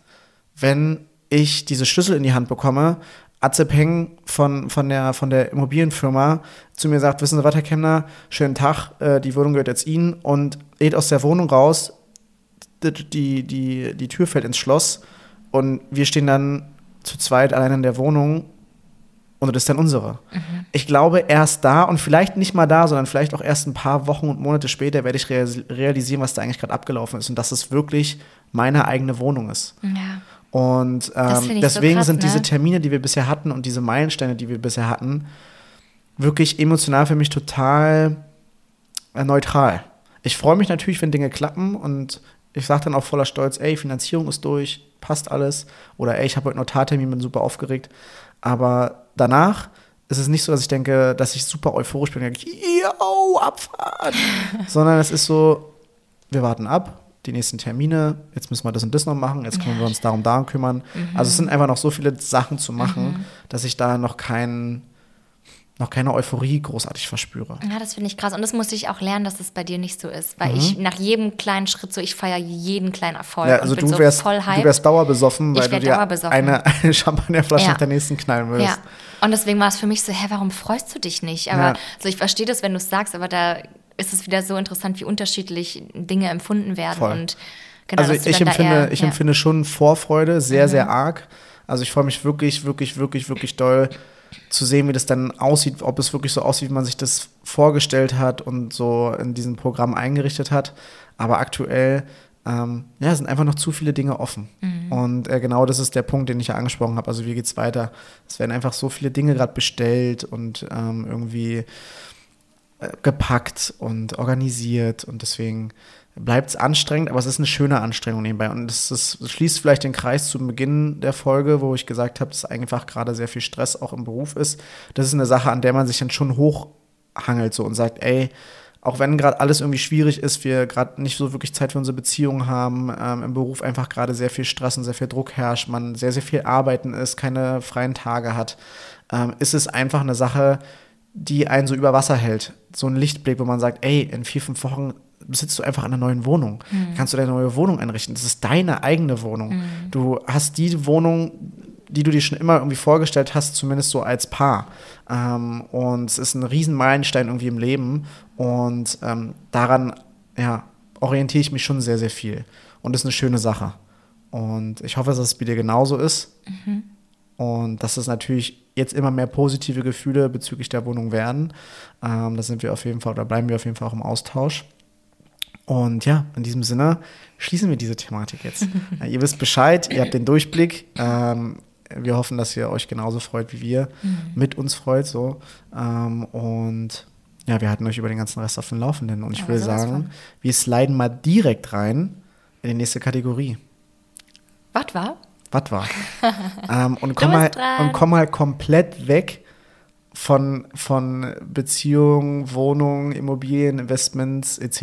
wenn ich diese Schlüssel in die Hand bekomme, Atze Peng von, von, der, von der Immobilienfirma zu mir sagt, wissen Sie was, Herr Kemner, schönen Tag, äh, die Wohnung gehört jetzt Ihnen. Und geht aus der Wohnung raus, die, die, die Tür fällt ins Schloss und wir stehen dann zu zweit allein in der Wohnung und das ist dann unsere. Mhm. Ich glaube, erst da und vielleicht nicht mal da, sondern vielleicht auch erst ein paar Wochen und Monate später werde ich realisieren, was da eigentlich gerade abgelaufen ist und dass es wirklich meine eigene Wohnung ist. Ja. Und ähm, deswegen so krass, sind diese ne? Termine, die wir bisher hatten und diese Meilensteine, die wir bisher hatten, wirklich emotional für mich total äh, neutral. Ich freue mich natürlich, wenn Dinge klappen und ich sage dann auch voller Stolz, ey, Finanzierung ist durch, passt alles. Oder ey, ich habe heute Notartermin, bin super aufgeregt. Aber danach ist es nicht so, dass ich denke, dass ich super euphorisch bin und denke, yo, Abfahrt. Sondern es ist so, wir warten ab, die nächsten Termine, jetzt müssen wir das und das noch machen, jetzt können wir uns darum, darum kümmern. Mhm. Also es sind einfach noch so viele Sachen zu machen, mhm. dass ich da noch keinen noch keine Euphorie großartig verspüre. Ja, das finde ich krass. Und das musste ich auch lernen, dass es bei dir nicht so ist. Weil mhm. ich nach jedem kleinen Schritt so, ich feiere jeden kleinen Erfolg. Ja, also du, wärst, so voll du wärst dauerbesoffen, weil du dir eine, eine Champagnerflasche ja. nach der nächsten knallen würdest. Ja. Und deswegen war es für mich so, hä, warum freust du dich nicht? Aber ja. also ich verstehe das, wenn du es sagst, aber da ist es wieder so interessant, wie unterschiedlich Dinge empfunden werden. Voll. Und genau, also ich empfinde, eher, ich ja. empfinde schon Vorfreude sehr, mhm. sehr arg. Also ich freue mich wirklich, wirklich, wirklich, wirklich doll zu sehen, wie das dann aussieht, ob es wirklich so aussieht, wie man sich das vorgestellt hat und so in diesem Programm eingerichtet hat. Aber aktuell ähm, ja, sind einfach noch zu viele Dinge offen. Mhm. Und äh, genau das ist der Punkt, den ich ja angesprochen habe. Also wie geht es weiter? Es werden einfach so viele Dinge gerade bestellt und ähm, irgendwie äh, gepackt und organisiert und deswegen bleibt es anstrengend, aber es ist eine schöne Anstrengung nebenbei. Und es, es schließt vielleicht den Kreis zum Beginn der Folge, wo ich gesagt habe, dass einfach gerade sehr viel Stress auch im Beruf ist. Das ist eine Sache, an der man sich dann schon hochhangelt so und sagt, ey, auch wenn gerade alles irgendwie schwierig ist, wir gerade nicht so wirklich Zeit für unsere Beziehung haben, ähm, im Beruf einfach gerade sehr viel Stress und sehr viel Druck herrscht, man sehr, sehr viel arbeiten ist, keine freien Tage hat, ähm, ist es einfach eine Sache, die einen so über Wasser hält. So ein Lichtblick, wo man sagt, ey, in vier, fünf Wochen sitzt du einfach in einer neuen Wohnung. Mhm. Kannst du deine neue Wohnung einrichten. Das ist deine eigene Wohnung. Mhm. Du hast die Wohnung, die du dir schon immer irgendwie vorgestellt hast, zumindest so als Paar. Ähm, und es ist ein riesen Meilenstein irgendwie im Leben. Und ähm, daran, ja, orientiere ich mich schon sehr, sehr viel. Und das ist eine schöne Sache. Und ich hoffe, dass es bei dir genauso ist. Mhm. Und dass es natürlich jetzt immer mehr positive Gefühle bezüglich der Wohnung werden. Ähm, da sind wir auf jeden Fall, oder bleiben wir auf jeden Fall auch im Austausch. Und ja, in diesem Sinne schließen wir diese Thematik jetzt. ihr wisst Bescheid, ihr habt den Durchblick. Ähm, wir hoffen, dass ihr euch genauso freut wie wir, mhm. mit uns freut so. Ähm, und ja, wir halten euch über den ganzen Rest auf dem Laufenden. Und ich Aber will sagen, von. wir sliden mal direkt rein in die nächste Kategorie. Was war? Was war? ähm, und, komm dran. und komm halt komplett weg von, von Beziehungen, Wohnungen, Immobilien, Investments etc.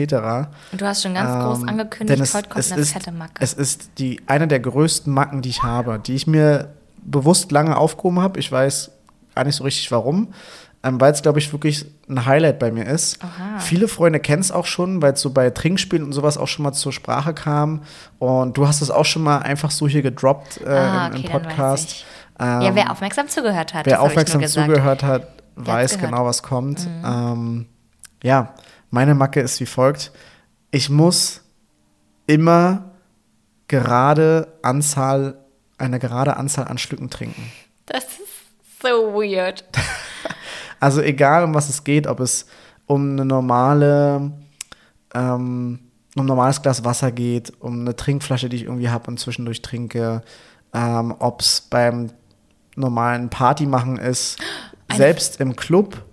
Und du hast schon ganz groß Ähm, angekündigt, denn es, heute kommt es eine ist, fette Macke. Es ist die, eine der größten Macken, die ich habe, die ich mir bewusst lange aufgehoben habe. Ich weiß gar nicht so richtig warum, ähm, weil es, glaube ich, wirklich ein Highlight bei mir ist. Aha. Viele Freunde kennen es auch schon, weil es so bei Trinkspielen und sowas auch schon mal zur Sprache kam. Und du hast es auch schon mal einfach so hier gedroppt äh, Ah, im, im okay, dann weiß Podcast. Ähm, ja, wer aufmerksam zugehört hat. Wer aufmerksam zugehört hat, weiß. Mhm. genau, was kommt. Ähm, ja, meine Macke ist wie folgt. Ich muss immer gerade Anzahl, eine gerade Anzahl an Schlücken trinken. Das ist so weird. Also egal, um was es geht, ob es um eine normale, ähm, um ein normales Glas Wasser geht, um eine Trinkflasche, die ich irgendwie habe und zwischendurch trinke, ähm, ob es beim normalen Party machen ist, selbst im Club,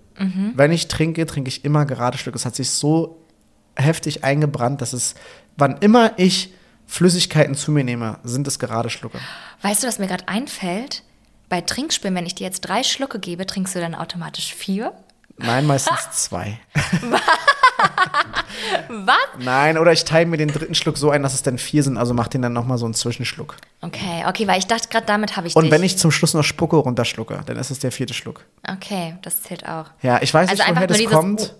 wenn ich trinke, trinke ich immer gerade Stück. Es hat sich so heftig eingebrannt, dass es, wann immer ich Flüssigkeiten zu mir nehme, sind es gerade Schlucke. Weißt du, was mir gerade einfällt? Bei Trinkspielen, wenn ich dir jetzt drei Schlucke gebe, trinkst du dann automatisch vier? Nein, meistens zwei. Was? Nein, oder ich teile mir den dritten Schluck so ein, dass es dann vier sind, also mach den dann nochmal so einen Zwischenschluck. Okay, okay, weil ich dachte gerade, damit habe ich Und dich. wenn ich zum Schluss noch spucke, runterschlucke, dann ist es der vierte Schluck. Okay, das zählt auch. Ja, ich weiß Also nicht, woher das kommt.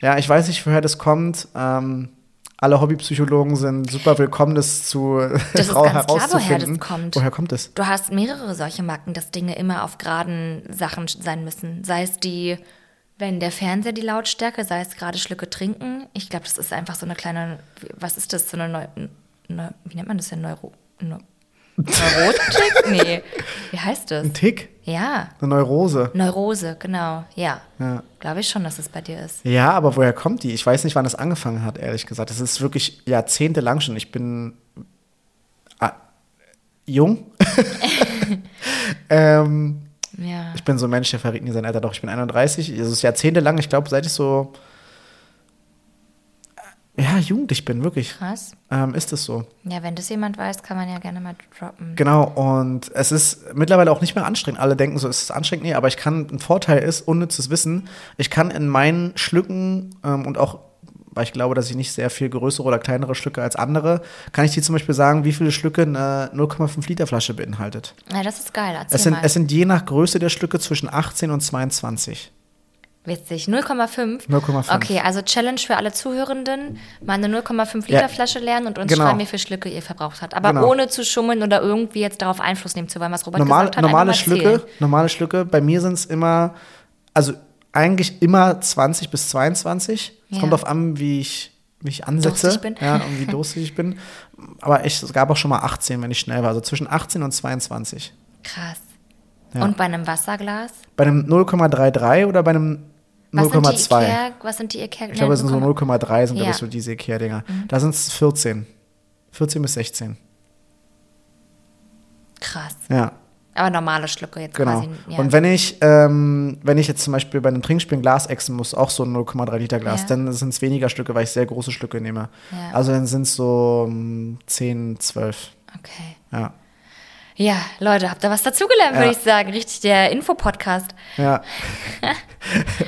Ja, ich weiß nicht, woher das kommt. Ähm, alle Hobbypsychologen sind super willkommen, das zu Das ist ganz klar, woher das kommt. Woher kommt es? Du hast mehrere solche Macken, dass Dinge immer auf geraden Sachen sein müssen. Sei es die, wenn der Fernseher die Lautstärke, sei es gerade Schlücke trinken. Ich glaube, das ist einfach so eine kleine, was ist das, so eine Neu, Neu, wie nennt man das denn, Neuro, Neu, Neurotik? nee, wie heißt das? Ein Tick? Ja, Eine Neurose? Neurose, genau, ja. Ja. Glaube ich schon, dass es bei dir ist. Ja, aber woher kommt die? Ich weiß nicht, wann es angefangen hat, ehrlich gesagt. Das ist wirklich jahrzehntelang schon. Ich bin ah, jung. ähm, Ja. ich bin so ein Mensch, der verrät nie sein Alter. Doch, ich bin 31. Es ist jahrzehntelang. Ich glaube, seit ich so ja, jugendlich bin, wirklich. Krass. Ähm, ist es so. Ja, wenn das jemand weiß, kann man ja gerne mal droppen. Genau, und es ist mittlerweile auch nicht mehr anstrengend. Alle denken so, es ist anstrengend. Nee, aber ich kann, ein Vorteil ist, unnützes Wissen, ich kann in meinen Schlücken ähm, und auch, weil ich glaube, dass ich nicht sehr viel größere oder kleinere Schlücke als andere, kann ich dir zum Beispiel sagen, wie viele Schlücke eine 0,5 Liter Flasche beinhaltet. Ja, das ist geil. Es sind, es sind je nach Größe der Schlücke zwischen 18 und 22. Witzig. 0,5? 0,5. Okay, also Challenge für alle Zuhörenden. Mal eine 0,5 Liter Ja. Flasche lernen und uns Genau. schreiben, wie viel Schlücke ihr verbraucht habt. Aber Genau. ohne zu schummeln oder irgendwie jetzt darauf Einfluss nehmen zu wollen, was Robert Normal, gesagt hat. normale Schlücke, normale Schlücke, bei mir sind es immer, also eigentlich immer 20 bis 22. Es Ja. kommt darauf an, wie ich mich ansetze. Durstig bin. Ja, und wie durstig ich bin. Aber ich, es gab auch schon mal 18, wenn ich schnell war. Also zwischen 18 und 22. Krass. Ja. Und bei einem Wasserglas? Bei einem 0,33 oder bei einem Was sind die 0,2? Ikea? Was sind die Ikea? Ich glaube, es sind so 0,3 sind, Ja. Mhm. ich, so diese Ikea-Dinger. Da sind es 14. 14 bis 16. Krass. Ja. Aber normale Schlücke jetzt Genau. quasi. Ja. Und wenn ich, ähm, wenn ich jetzt zum Beispiel bei einem Trinkspiel ein Glas exen muss, auch so ein 0,3 Liter Glas, Ja. dann sind es weniger Stücke, weil ich sehr große Stücke nehme. Ja. Also dann sind es so ähm, 10, 12. okay. Ja. Ja, Leute, habt ihr was dazugelernt, Ja. würde ich sagen. Richtig, der Infopodcast. Ja.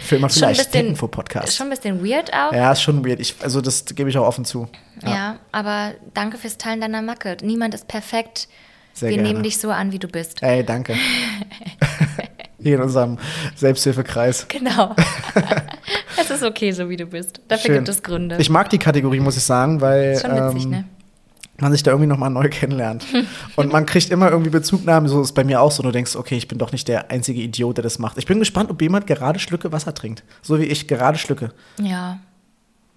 Für Schon ein vielleicht bisschen- den Info-Podcast. Schon ein bisschen weird auch. Ja, ist schon weird. Ich, also das gebe ich auch offen zu. Ja. aber danke fürs Teilen deiner Macke. Niemand ist perfekt. Sehr Wir gerne. nehmen dich so an, wie du bist. Ey, danke. Hier in unserem Selbsthilfekreis. Genau. es ist okay, so wie du bist. Dafür Schön. gibt es Gründe. Ich mag die Kategorie, muss ich sagen, weil ist schon witzig, ähm, ne? man sich da irgendwie nochmal neu kennenlernt. Und man kriegt immer irgendwie Bezugnahmen, so ist bei mir auch so. Du denkst, okay, ich bin doch nicht der einzige Idiot, der das macht. Ich bin gespannt, ob jemand gerade Schlücke Wasser trinkt. So wie ich gerade Schlücke. Ja.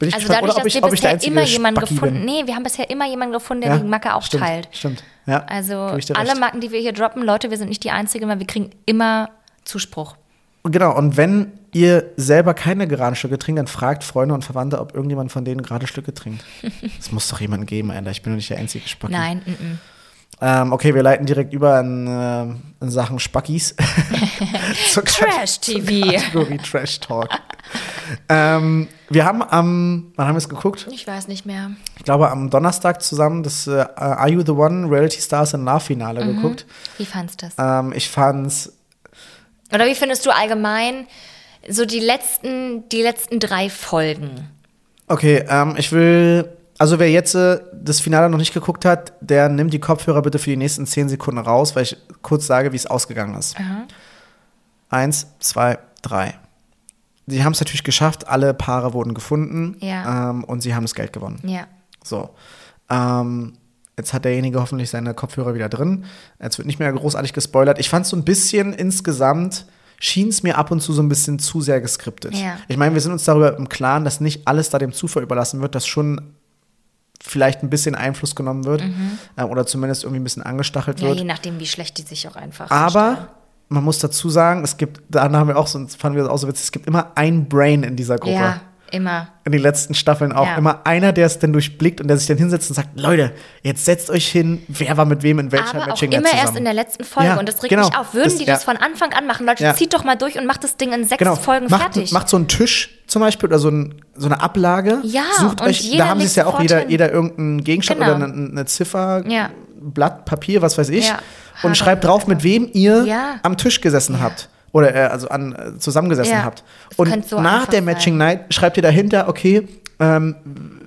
Also gespannt, dadurch, oder dass ich, wir bisher immer jemanden Spacki gefunden, bin. nee, wir haben bisher immer jemanden gefunden, der Ja, die Macke auch stimmt, teilt. Stimmt. Ja, Also alle. Macken, die wir hier droppen, Leute, wir sind nicht die Einzigen, weil wir kriegen immer Zuspruch. Genau, und wenn ihr selber keine geraden Stücke trinkt, dann fragt Freunde und Verwandte, ob irgendjemand von denen gerade Stücke trinkt. Es muss doch jemanden geben, Alter. Ich bin doch nicht der einzige Spacki. Nein, mm, mm. Ähm, okay, wir leiten direkt über in, äh, in Sachen Spackis. Zur Trash TV. Kategorie Trash Talk. ähm, wir haben am, wann haben wir es geguckt? Ich weiß nicht mehr. Ich glaube am Donnerstag zusammen das äh, Are You the One Reality Stars in Love Finale Mhm. geguckt. Wie fandst du das? Ähm, ich fand's Oder wie findest du allgemein so die letzten, die letzten drei Folgen? Okay, ähm, ich will, also wer jetzt äh, das Finale noch nicht geguckt hat, der nimmt die Kopfhörer bitte für die nächsten 10 Sekunden raus, weil ich kurz sage, wie es ausgegangen ist. Eins, zwei, drei. Sie haben es natürlich geschafft, alle Paare wurden gefunden Ja. ähm, und sie haben das Geld gewonnen. Ja. So. Ähm, jetzt hat derjenige hoffentlich seine Kopfhörer wieder drin. Jetzt wird nicht mehr großartig gespoilert. Ich fand so ein bisschen insgesamt schien es mir ab und zu so ein bisschen zu sehr geskriptet. Ja. Ich meine, wir sind uns darüber im Klaren, dass nicht alles da dem Zufall überlassen wird, dass schon vielleicht ein bisschen Einfluss genommen wird äh, oder zumindest irgendwie ein bisschen angestachelt Mhm. Ja, wird. je nachdem, wie schlecht die sich auch einfach Aber man muss dazu sagen, es gibt, da haben wir auch so, fanden wir das auch so witzig, es gibt immer ein Brain in dieser Gruppe. Ja, immer. In den letzten Staffeln auch Ja. immer einer, der es dann durchblickt und der sich dann hinsetzt und sagt, Leute, jetzt setzt euch hin, wer war mit wem in welcher Aber auch Matching immer zusammen. erst in der letzten Folge. Ja, und das regt genau. mich auf. Würden Das- die ja. das von Anfang an machen? Leute, zieht doch mal durch und macht das Ding in sechs Genau, Folgen macht, fertig. macht so einen Tisch zum Beispiel oder so, ein, so eine Ablage. Ja, Sucht und euch, jeder da haben sie es ja auch jeder, hin. jeder irgendeinen Gegenstand Genau. oder eine, eine Ziffer. Blatt, Papier, was weiß ich. Und schreibt drauf, mit wem ihr am Tisch gesessen habt. Oder äh, also an, äh, zusammengesessen Ja. habt. Und so nach der. Matching Night schreibt ihr dahinter, okay, ähm,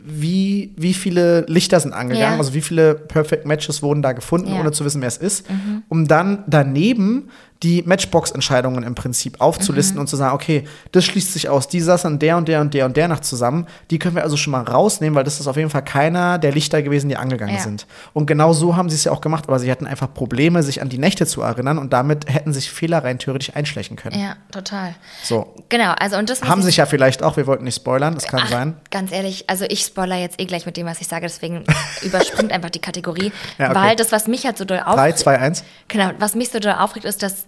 wie, wie viele Lichter sind angegangen, Ja. also wie viele Perfect Matches wurden da gefunden, Ja. Mhm. ohne zu wissen, wer es ist, um dann daneben die Matchbox-Entscheidungen im Prinzip aufzulisten Mhm. und zu sagen, okay, das schließt sich aus, die saßen der und der und der und der Nacht zusammen, die können wir also schon mal rausnehmen, weil das ist auf jeden Fall keiner der Lichter gewesen, die angegangen Ja. sind. Und genau so haben sie es ja auch gemacht, aber sie hatten einfach Probleme, sich an die Nächte zu erinnern und damit hätten sich Fehler rein theoretisch einschleichen können. Ja, total. So. Genau, also und das Haben ich- sich ja vielleicht auch, wir wollten nicht spoilern, das kann Ach, sein. Ganz ehrlich, also ich spoiler jetzt eh gleich mit dem, was ich sage, deswegen überspringt einfach die Kategorie. Ja, okay. Weil das, was mich halt so doll 3, aufregt, 2, 1. genau, was mich so doll aufregt, ist, dass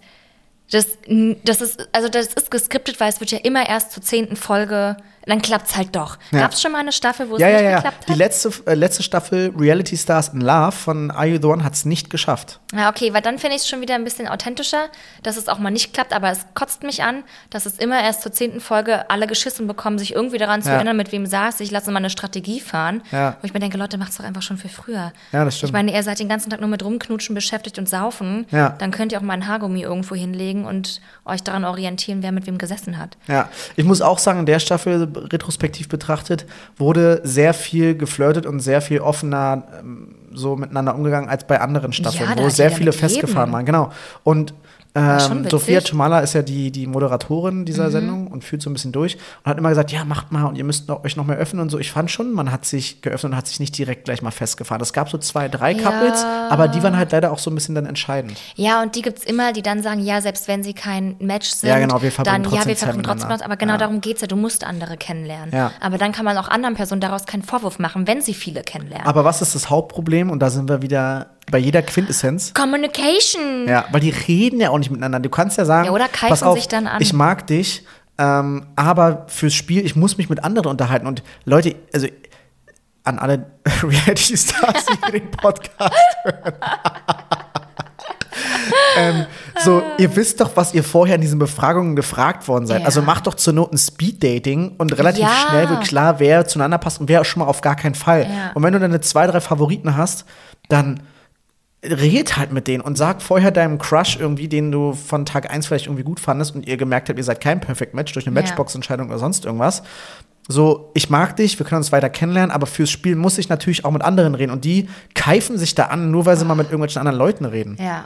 das, das ist, also das ist geskriptet, weil es wird ja immer erst zur zehnten Folge, dann klappt's halt doch. Ja. Gab es schon mal eine Staffel, wo es Ja, nicht ja. geklappt Die hat? letzte, äh, letzte Staffel Reality Stars in Love von Are You the One hat es nicht geschafft. Ja, okay, weil dann finde ich es schon wieder ein bisschen authentischer, dass es auch mal nicht klappt, aber es kotzt mich an, dass es immer erst zur zehnten Folge alle geschissen bekommen, sich irgendwie daran zu erinnern, mit wem saß ich, lasse mal eine Strategie fahren. Wo ich mir denke, Leute, macht's doch einfach schon für früher. Ja, das stimmt. Ich meine, ihr seid den ganzen Tag nur mit rumknutschen beschäftigt und saufen. Ja. Dann könnt ihr auch mal ein Haargummi irgendwo hinlegen und euch daran orientieren, wer mit wem gesessen hat. Ja, ich muss auch sagen, in der Staffel retrospektiv betrachtet wurde sehr viel geflirtet und sehr viel offener ähm, so miteinander umgegangen als bei anderen Staffeln, Ja, wo sehr viele festgefahren waren. Genau. Und ähm. Sophia Tomala ist ja die, die Moderatorin dieser Mhm. Sendung und führt so ein bisschen durch und hat immer gesagt, ja, macht mal und ihr müsst noch, euch noch mehr öffnen und so. Ich fand schon, man hat sich geöffnet und hat sich nicht direkt gleich mal festgefahren. Es gab so zwei, drei Ja. Couples, aber die waren halt leider auch so ein bisschen dann entscheidend. Ja, und die gibt's immer, die dann sagen, ja, selbst wenn sie kein Match sind, Ja, genau, wir dann ja, wir verbringen trotzdem was, aber genau Ja. darum geht's ja, du musst andere kennenlernen. Ja. Aber dann kann man auch anderen Personen daraus keinen Vorwurf machen, wenn sie viele kennenlernen. Aber was ist das Hauptproblem? Und da sind wir wieder bei jeder Quintessenz. Communication. Ja, weil die reden ja auch nicht miteinander. Du kannst ja sagen, Ja, oder pass auf, sich dann an. ich mag dich, ähm, aber fürs Spiel, ich muss mich mit anderen unterhalten. Und Leute, also an alle Reality-Stars, die den Podcast hören. ähm, so, ihr wisst doch, was ihr vorher in diesen Befragungen gefragt worden seid. Ja. Also macht doch zur Not ein Speed-Dating und relativ Ja. schnell wird klar, wer zueinander passt und wer schon mal auf gar keinen Fall. Ja. Und wenn du dann zwei, drei Favoriten hast, dann red halt mit denen und sag vorher deinem Crush irgendwie, den du von Tag 1 vielleicht irgendwie gut fandest und ihr gemerkt habt, ihr seid kein Perfect Match durch eine Ja. Matchbox-Entscheidung oder sonst irgendwas. So, ich mag dich, wir können uns weiter kennenlernen, aber fürs Spiel muss ich natürlich auch mit anderen reden. Und die keifen sich da an, nur weil sie mal mit irgendwelchen anderen Leuten reden. Ja.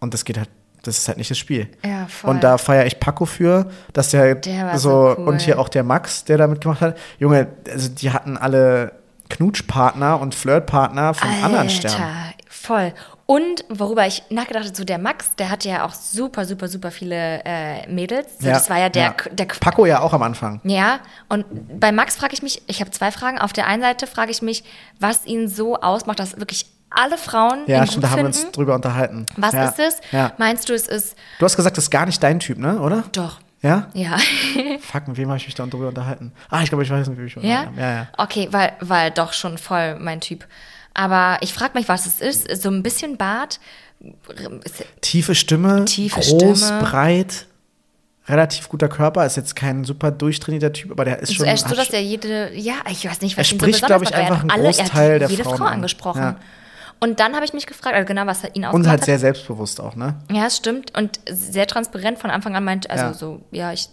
Und das geht halt, das ist halt nicht das Spiel. Ja, voll. Und da feiere ich Paco für, dass der, Der so, so cool. und hier auch der Max, der da mitgemacht hat. Junge, also die hatten alle Knutschpartner und Flirtpartner von anderen Sternen. Voll. Und worüber ich nachgedacht habe, so der Max, der hatte ja auch super, super, super viele äh, Mädels. So, das war ja der, der Paco ja auch am Anfang. Ja, und bei Max frage ich mich, ich habe zwei Fragen. Auf der einen Seite frage ich mich, was ihn so ausmacht, dass wirklich alle Frauen Ja, stimmt, da haben wir finden. uns drüber unterhalten. was ja. ist es? Ja. Meinst du, es ist Du hast gesagt, das ist gar nicht dein Typ, ne? Oder? doch. Ja? Ja. Fuck, mit wem habe ich mich da drüber unterhalten? Ah, ich glaube, ich weiß nicht, wie ich mich ja? unterhalten habe. Ja, ja. Okay, weil, weil doch schon voll mein Typ. Aber ich frage mich, was es ist. So ein bisschen Bart. Tiefe Stimme, Tiefe groß, Stimme. breit, relativ guter Körper, ist jetzt kein super durchtrainierter Typ, aber der ist schon. So echt so, hat dass er jede, ja, ich weiß nicht, was Er spricht, so glaub besonders ich, er einfach hat einen alle, er Großteil hat der jede Frauen Frau an. angesprochen. Ja. Und dann habe ich mich gefragt, also genau, was ihn und ausgemacht halt hat. sehr selbstbewusst auch, ne? Ja, es stimmt. Und sehr transparent von Anfang an meint, also Ja. so, ja, ich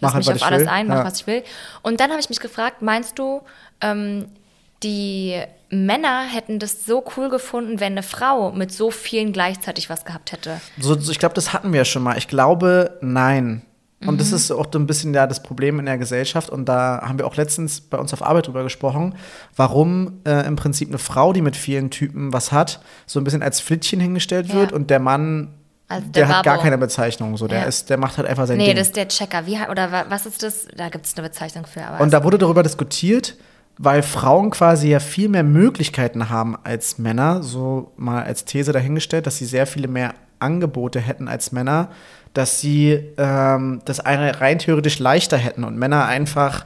Mach lass halt, mich was auf ich alles will. ein, mach, Ja. was ich will. Und dann habe ich mich gefragt, meinst du, ähm, die Männer hätten das so cool gefunden, wenn eine Frau mit so vielen gleichzeitig was gehabt hätte? So, so, ich glaube, das hatten wir ja schon mal. Ich glaube, nein. Und Mhm. das ist auch so ein bisschen ja das Problem in der Gesellschaft. Und da haben wir auch letztens bei uns auf Arbeit drüber gesprochen, warum äh, im Prinzip eine Frau, die mit vielen Typen was hat, so ein bisschen als Flittchen hingestellt Ja. wird und der Mann, Also der, der hat gar keine Bezeichnung. So, der Ja. ist, der macht halt einfach sein Nee, Ding. das ist der Checker. Wie, oder wa- was ist das? Da gibt es eine Bezeichnung für. Und da wurde darüber diskutiert, weil Frauen quasi ja viel mehr Möglichkeiten haben als Männer, so mal als These dahingestellt, dass sie sehr viele mehr Angebote hätten als Männer, dass sie ähm, das eine rein theoretisch leichter hätten und Männer einfach,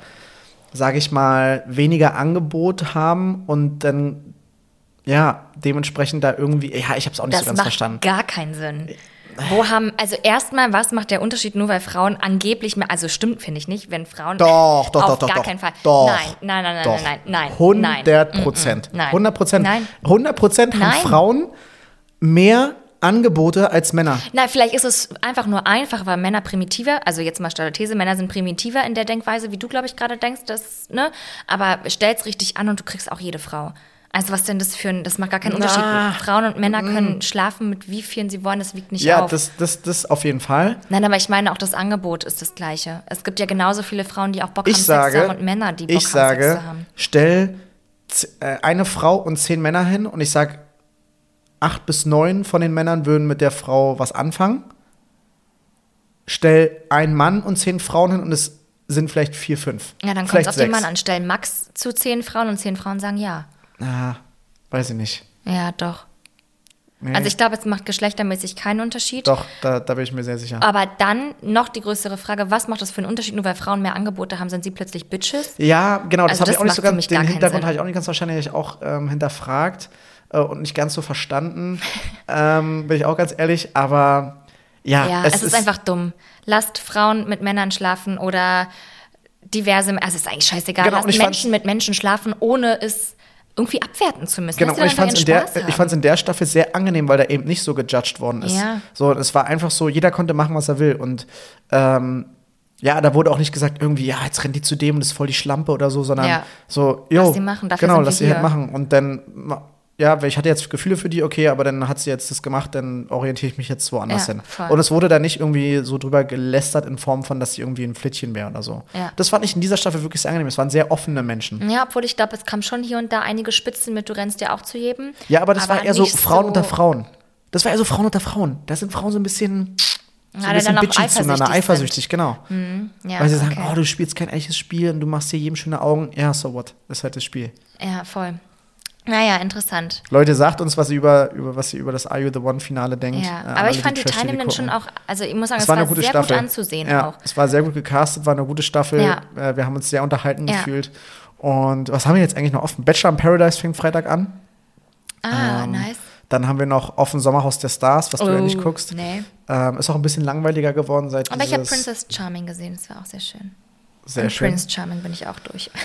sage ich mal, weniger Angebot haben und dann ja dementsprechend da irgendwie, ja, ich habe es auch nicht das so ganz macht verstanden. gar keinen Sinn. Wo haben, also erstmal, was macht der Unterschied nur, weil Frauen angeblich mehr, also stimmt, finde ich nicht, wenn Frauen. Doch, doch, auf doch, doch. gar doch. keinen Fall. Doch. Nein, nein, nein, nein, Doch. nein, nein, nein. 100. Prozent. Mm, mm, nein. 100 Prozent. Nein. 100 Prozent haben Nein. Frauen mehr Angebote als Männer. Na, vielleicht ist es einfach nur einfach, weil Männer primitiver, also jetzt mal steile These, Männer sind primitiver in der Denkweise, wie du, glaube ich, gerade denkst, das, ne? Aber stell's richtig an und du kriegst auch jede Frau. Also was denn das für ein, das macht gar keinen Na. Unterschied. Frauen und Männer können schlafen mit wie vielen sie wollen, das wiegt nicht Ja, auf. das, das, das auf jeden Fall. Nein, aber ich meine auch das Angebot ist das gleiche. Es gibt ja genauso viele Frauen, die auch Bock Ich haben, Sex sage, haben und Männer, die Bock ich haben, sage, Sex haben. stell z- äh, eine Frau und zehn Männer hin und ich sage, acht bis neun von den Männern würden mit der Frau was anfangen. Stell einen Mann und zehn Frauen hin und es sind vielleicht vier, fünf. Ja, dann kommt es auf den sechs. Mann an. Stellen Max zu zehn Frauen und zehn Frauen sagen ja. Ah, weiß ich nicht. Ja, doch. Nee. Also ich glaube, es macht geschlechtermäßig keinen Unterschied. Doch, da, da bin ich mir sehr sicher. Aber dann noch die größere Frage, was macht das für einen Unterschied? Nur weil Frauen mehr Angebote haben, sind sie plötzlich Bitches? Ja, genau, das Also habe ich auch nicht so ganz, den Hintergrund habe ich auch nicht ganz wahrscheinlich auch ähm, hinterfragt äh, und nicht ganz so verstanden, ähm, bin ich auch ganz ehrlich, aber ja, Ja, es, ist, einfach dumm. Lasst Frauen mit Männern schlafen oder diverse, also es ist eigentlich scheißegal, Genau, Menschen mit Menschen schlafen, ohne es irgendwie abwerten zu müssen. Genau, und ich fand es in, der- ich in der Staffel sehr angenehm, weil da eben nicht so gejudged worden ist. Ja. So, es war einfach so, jeder konnte machen, was er will. Und ähm, ja, da wurde auch nicht gesagt, irgendwie, ja, jetzt rennt die zu dem und das ist voll die Schlampe oder so, sondern Ja. so, jo, Lass sie machen, dafür genau, lass sie halt machen. Und dann, ja, weil ich hatte jetzt Gefühle für die, okay, aber dann hat sie jetzt das gemacht, dann orientiere ich mich jetzt woanders Ja, hin. voll. Und es wurde da nicht irgendwie so drüber gelästert in Form von, dass sie irgendwie ein Flittchen wäre oder so. Ja. Das fand ich in dieser Staffel wirklich sehr angenehm. Es waren sehr offene Menschen. Ja, obwohl ich glaube, es kam schon hier und da einige Spitzen mit, du rennst ja auch zu jedem. Ja, aber das war eher so Frauen so- unter Frauen. Das war eher so Frauen unter Frauen. Da sind Frauen so ein bisschen, so Ja, ein bisschen bitchy zueinander, eifersüchtig eifersüchtig, genau. Ja, Weil sie sagen, okay. oh, du spielst kein echtes Spiel und du machst dir jedem schöne Augen. Ja, so what? Das ist halt das Spiel. Ja, voll. Naja, interessant. Leute, sagt uns, was ihr über, über, was ihr über das Are You the One-Finale denkt. Ja, Äh, aber ich fand die Trash-TV Teilnehmenden schon auch, also ich muss sagen, Es es war sehr Staffel. gut anzusehen ja, auch. Es war sehr gut gecastet, war eine gute Staffel. Ja. Äh, Wir haben uns sehr unterhalten Ja. gefühlt. Und was haben wir jetzt eigentlich noch offen? Bachelor in Paradise fängt Freitag an. Ah, Ähm, nice. Dann haben wir noch offen Sommerhaus der Stars, was du ja nicht Oh, guckst. Nee. Ähm, ist auch ein bisschen langweiliger geworden seit Aber ich habe Princess Charming gesehen, das war auch sehr schön. Sehr Und schön. Prince Charming bin ich auch durch.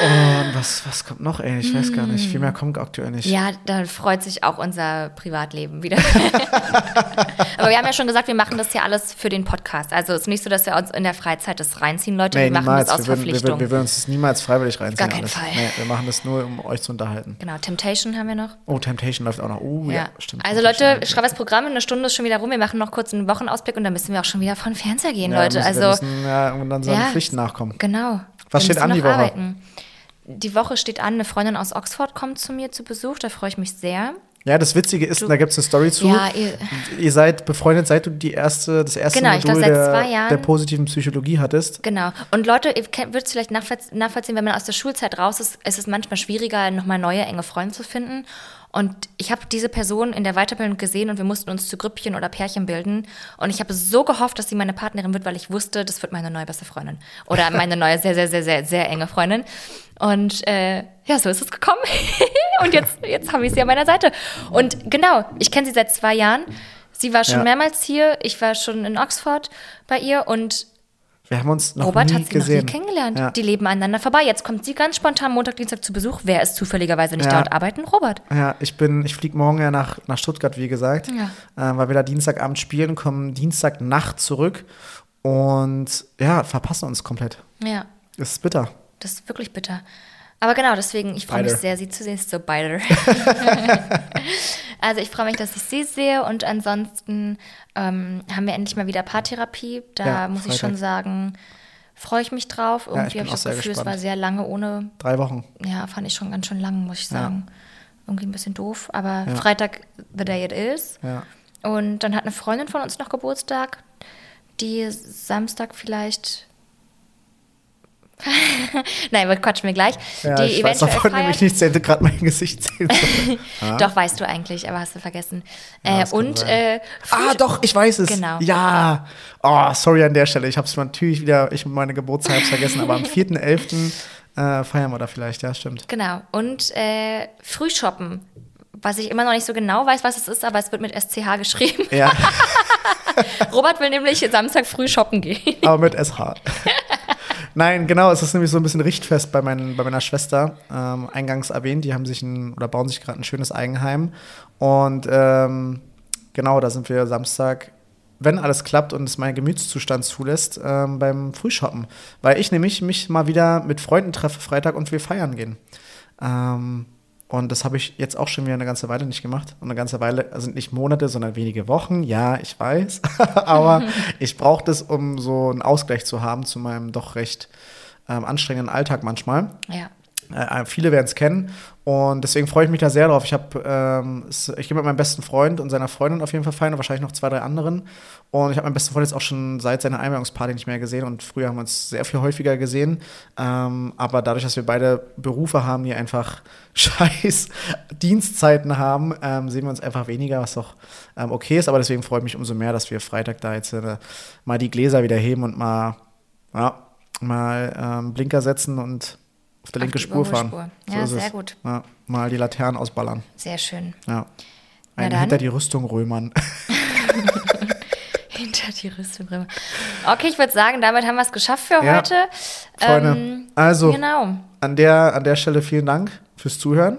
Und was, was kommt noch, ey? Ich weiß gar nicht. Viel mehr kommt aktuell nicht. Ja, da freut sich auch unser Privatleben wieder. Aber wir haben ja schon gesagt, wir machen das hier alles für den Podcast. Also es ist nicht so, dass wir uns in der Freizeit das reinziehen, Leute. Nee, wir machen niemals. das aus wir, würden, wir, Verpflichtung. würden, wir würden uns das niemals freiwillig reinziehen. Gar keinen alles. Fall. Nee, wir machen das nur, um euch zu unterhalten. genau, Temptation haben wir noch. Oh, Temptation läuft auch noch. Oh, ja, Ja. stimmt. Also Leute, schreibt das Programm, eine Stunde ist schon wieder rum. Wir machen noch kurz einen Wochenausblick und dann müssen wir auch schon wieder von Fernseher gehen, ja, Leute. müssen, also wir müssen ja irgendwann seinen ja. Pflichten nachkommen. Genau. Was steht an die Woche? Arbeiten. Die Woche steht an, eine Freundin aus Oxford kommt zu mir zu Besuch, da freue ich mich sehr. Ja, das Witzige ist, da gibt es eine Story zu. Ja, ihr- ihr seid befreundet, seit du die erste, das erste Genau, Modul der, Jahren. der positiven Psychologie hattest. Genau. Und Leute, ihr würdet es vielleicht nachvollz- nachvollziehen, wenn man aus der Schulzeit raus ist, ist es manchmal schwieriger, nochmal neue enge Freunde zu finden. Und ich habe diese Person in der Weiterbildung gesehen und wir mussten uns zu Grüppchen oder Pärchen bilden. Und ich habe so gehofft, dass sie meine Partnerin wird, weil ich wusste, das wird meine neue beste Freundin. Oder meine neue sehr, sehr, sehr, sehr, sehr enge Freundin. Und äh, ja, so ist es gekommen. und jetzt, jetzt habe ich sie an meiner Seite. Und genau, ich kenne sie seit zwei Jahren. Sie war schon Ja. mehrmals hier, ich war schon in Oxford bei ihr und Wir haben uns noch Robert nie hat sie gesehen. noch nie kennengelernt. Ja. Die leben aneinander vorbei. Jetzt kommt sie ganz spontan Montag, Dienstag zu Besuch. Wer ist zufälligerweise nicht Ja. da und arbeiten? Robert. Ja, ich bin, ich fliege morgen ja nach, nach Stuttgart, wie gesagt, Ja. äh, weil wir da Dienstagabend spielen, kommen Dienstagnacht zurück und ja, verpassen uns komplett. Ja, Das ist bitter. das ist wirklich bitter. Aber genau, deswegen, ich freue mich sehr, sie zu sehen. Ist so beide. also ich freue mich, dass ich sie sehe und ansonsten ähm, haben wir endlich mal wieder Paartherapie. Da Ja, muss ich schon sagen, freue ich mich drauf. Irgendwie bin habe ich das Gefühl, es gespannt. war sehr lange ohne, Drei Wochen. ja, fand ich schon ganz schön lang, muss ich Ja. sagen. Irgendwie ein bisschen doof, aber Ja. Freitag, the day it is. Ja. Und dann hat eine Freundin von uns noch Geburtstag, die Samstag vielleicht. Nein, wir quatschen wir gleich. Ja, die ich weiß davon nämlich nichts, hätte gerade mein Gesicht sehen sollen. Doch, weißt du eigentlich, aber hast du vergessen. Ja, äh, und äh, Ah, doch, ich weiß es. Genau. Ja. Oh, sorry an der Stelle. Ich habe es natürlich wieder, ich meine Geburtstag vergessen, aber am 4.11. Äh, feiern wir da vielleicht, ja, stimmt. Genau. Und äh, Frühshoppen. Was ich immer noch nicht so genau weiß, was es ist, aber es wird mit SCH geschrieben. Ja, Robert will nämlich Samstag früh shoppen gehen. aber mit SH. Nein, genau, es ist nämlich so ein bisschen Richtfest bei, meinen, bei meiner Schwester, ähm, eingangs erwähnt. Die haben sich ein, oder bauen sich gerade ein schönes Eigenheim. Und ähm, genau, da sind wir Samstag, wenn alles klappt und es mein Gemütszustand zulässt, ähm, beim Frühshoppen. Weil ich nämlich mich mal wieder mit Freunden treffe Freitag und wir feiern gehen. Ähm, und das habe ich jetzt auch schon wieder eine ganze Weile nicht gemacht. Und eine ganze Weile, also nicht Monate, sondern wenige Wochen. Ja, ich weiß. Aber ich brauche das, um so einen Ausgleich zu haben zu meinem doch recht ähm, anstrengenden Alltag manchmal. Ja. Äh, viele werden es kennen und deswegen freue ich mich da sehr drauf. Ich habe, ähm, ich gehe mit meinem besten Freund und seiner Freundin auf jeden Fall feiern und wahrscheinlich noch zwei, drei anderen. Und ich habe meinen besten Freund jetzt auch schon seit seiner Einweihungsparty nicht mehr gesehen und früher haben wir uns sehr viel häufiger gesehen. Ähm, aber dadurch, dass wir beide Berufe haben, die einfach scheiß Dienstzeiten haben, ähm, sehen wir uns einfach weniger, was doch ähm, okay ist. Aber deswegen freue ich mich umso mehr, dass wir Freitag da jetzt äh, mal die Gläser wieder heben und mal, ja, mal ähm, Blinker setzen und auf der Auf linke die Spur fahren. Überholspur. Ja, ist sehr es. gut. Ja, mal die Laternen ausballern. Sehr schön. Ja. Na Ein dann. hinter die Rüstung römern. Hinter die Rüstung. Okay, ich würde sagen, damit haben wir es geschafft für Ja. heute. Freunde, Ähm, also Genau. an der, an der Stelle vielen Dank fürs Zuhören.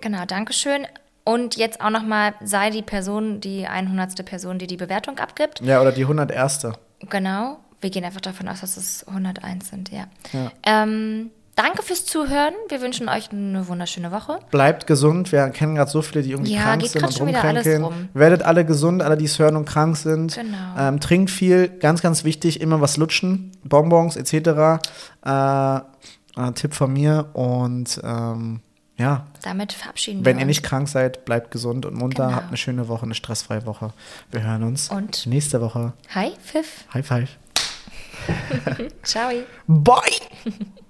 Genau, Dankeschön. Und jetzt auch nochmal, sei die Person, die 100. Person, die die Bewertung abgibt. Ja, oder die 101. Genau. Wir gehen einfach davon aus, dass es 101 sind, ja. Ja. Ähm, danke fürs Zuhören. Wir wünschen euch eine wunderschöne Woche. Bleibt gesund. Wir kennen gerade so viele, die irgendwie Ja, krank sind und schon wieder alles rumkränkeln. rum. Werdet alle gesund, alle, die es hören und krank sind. Genau. Ähm, trinkt viel, ganz, ganz wichtig, immer was lutschen, Bonbons etc. Äh, äh, Tipp von mir. Und ähm, ja, Damit verabschieden wenn wir ihr uns. nicht krank seid, bleibt gesund und munter. Genau. Habt eine schöne Woche, eine stressfreie Woche. Wir hören uns Und- nächste Woche. Hi, Pfiff. High five. Ciao. Bye!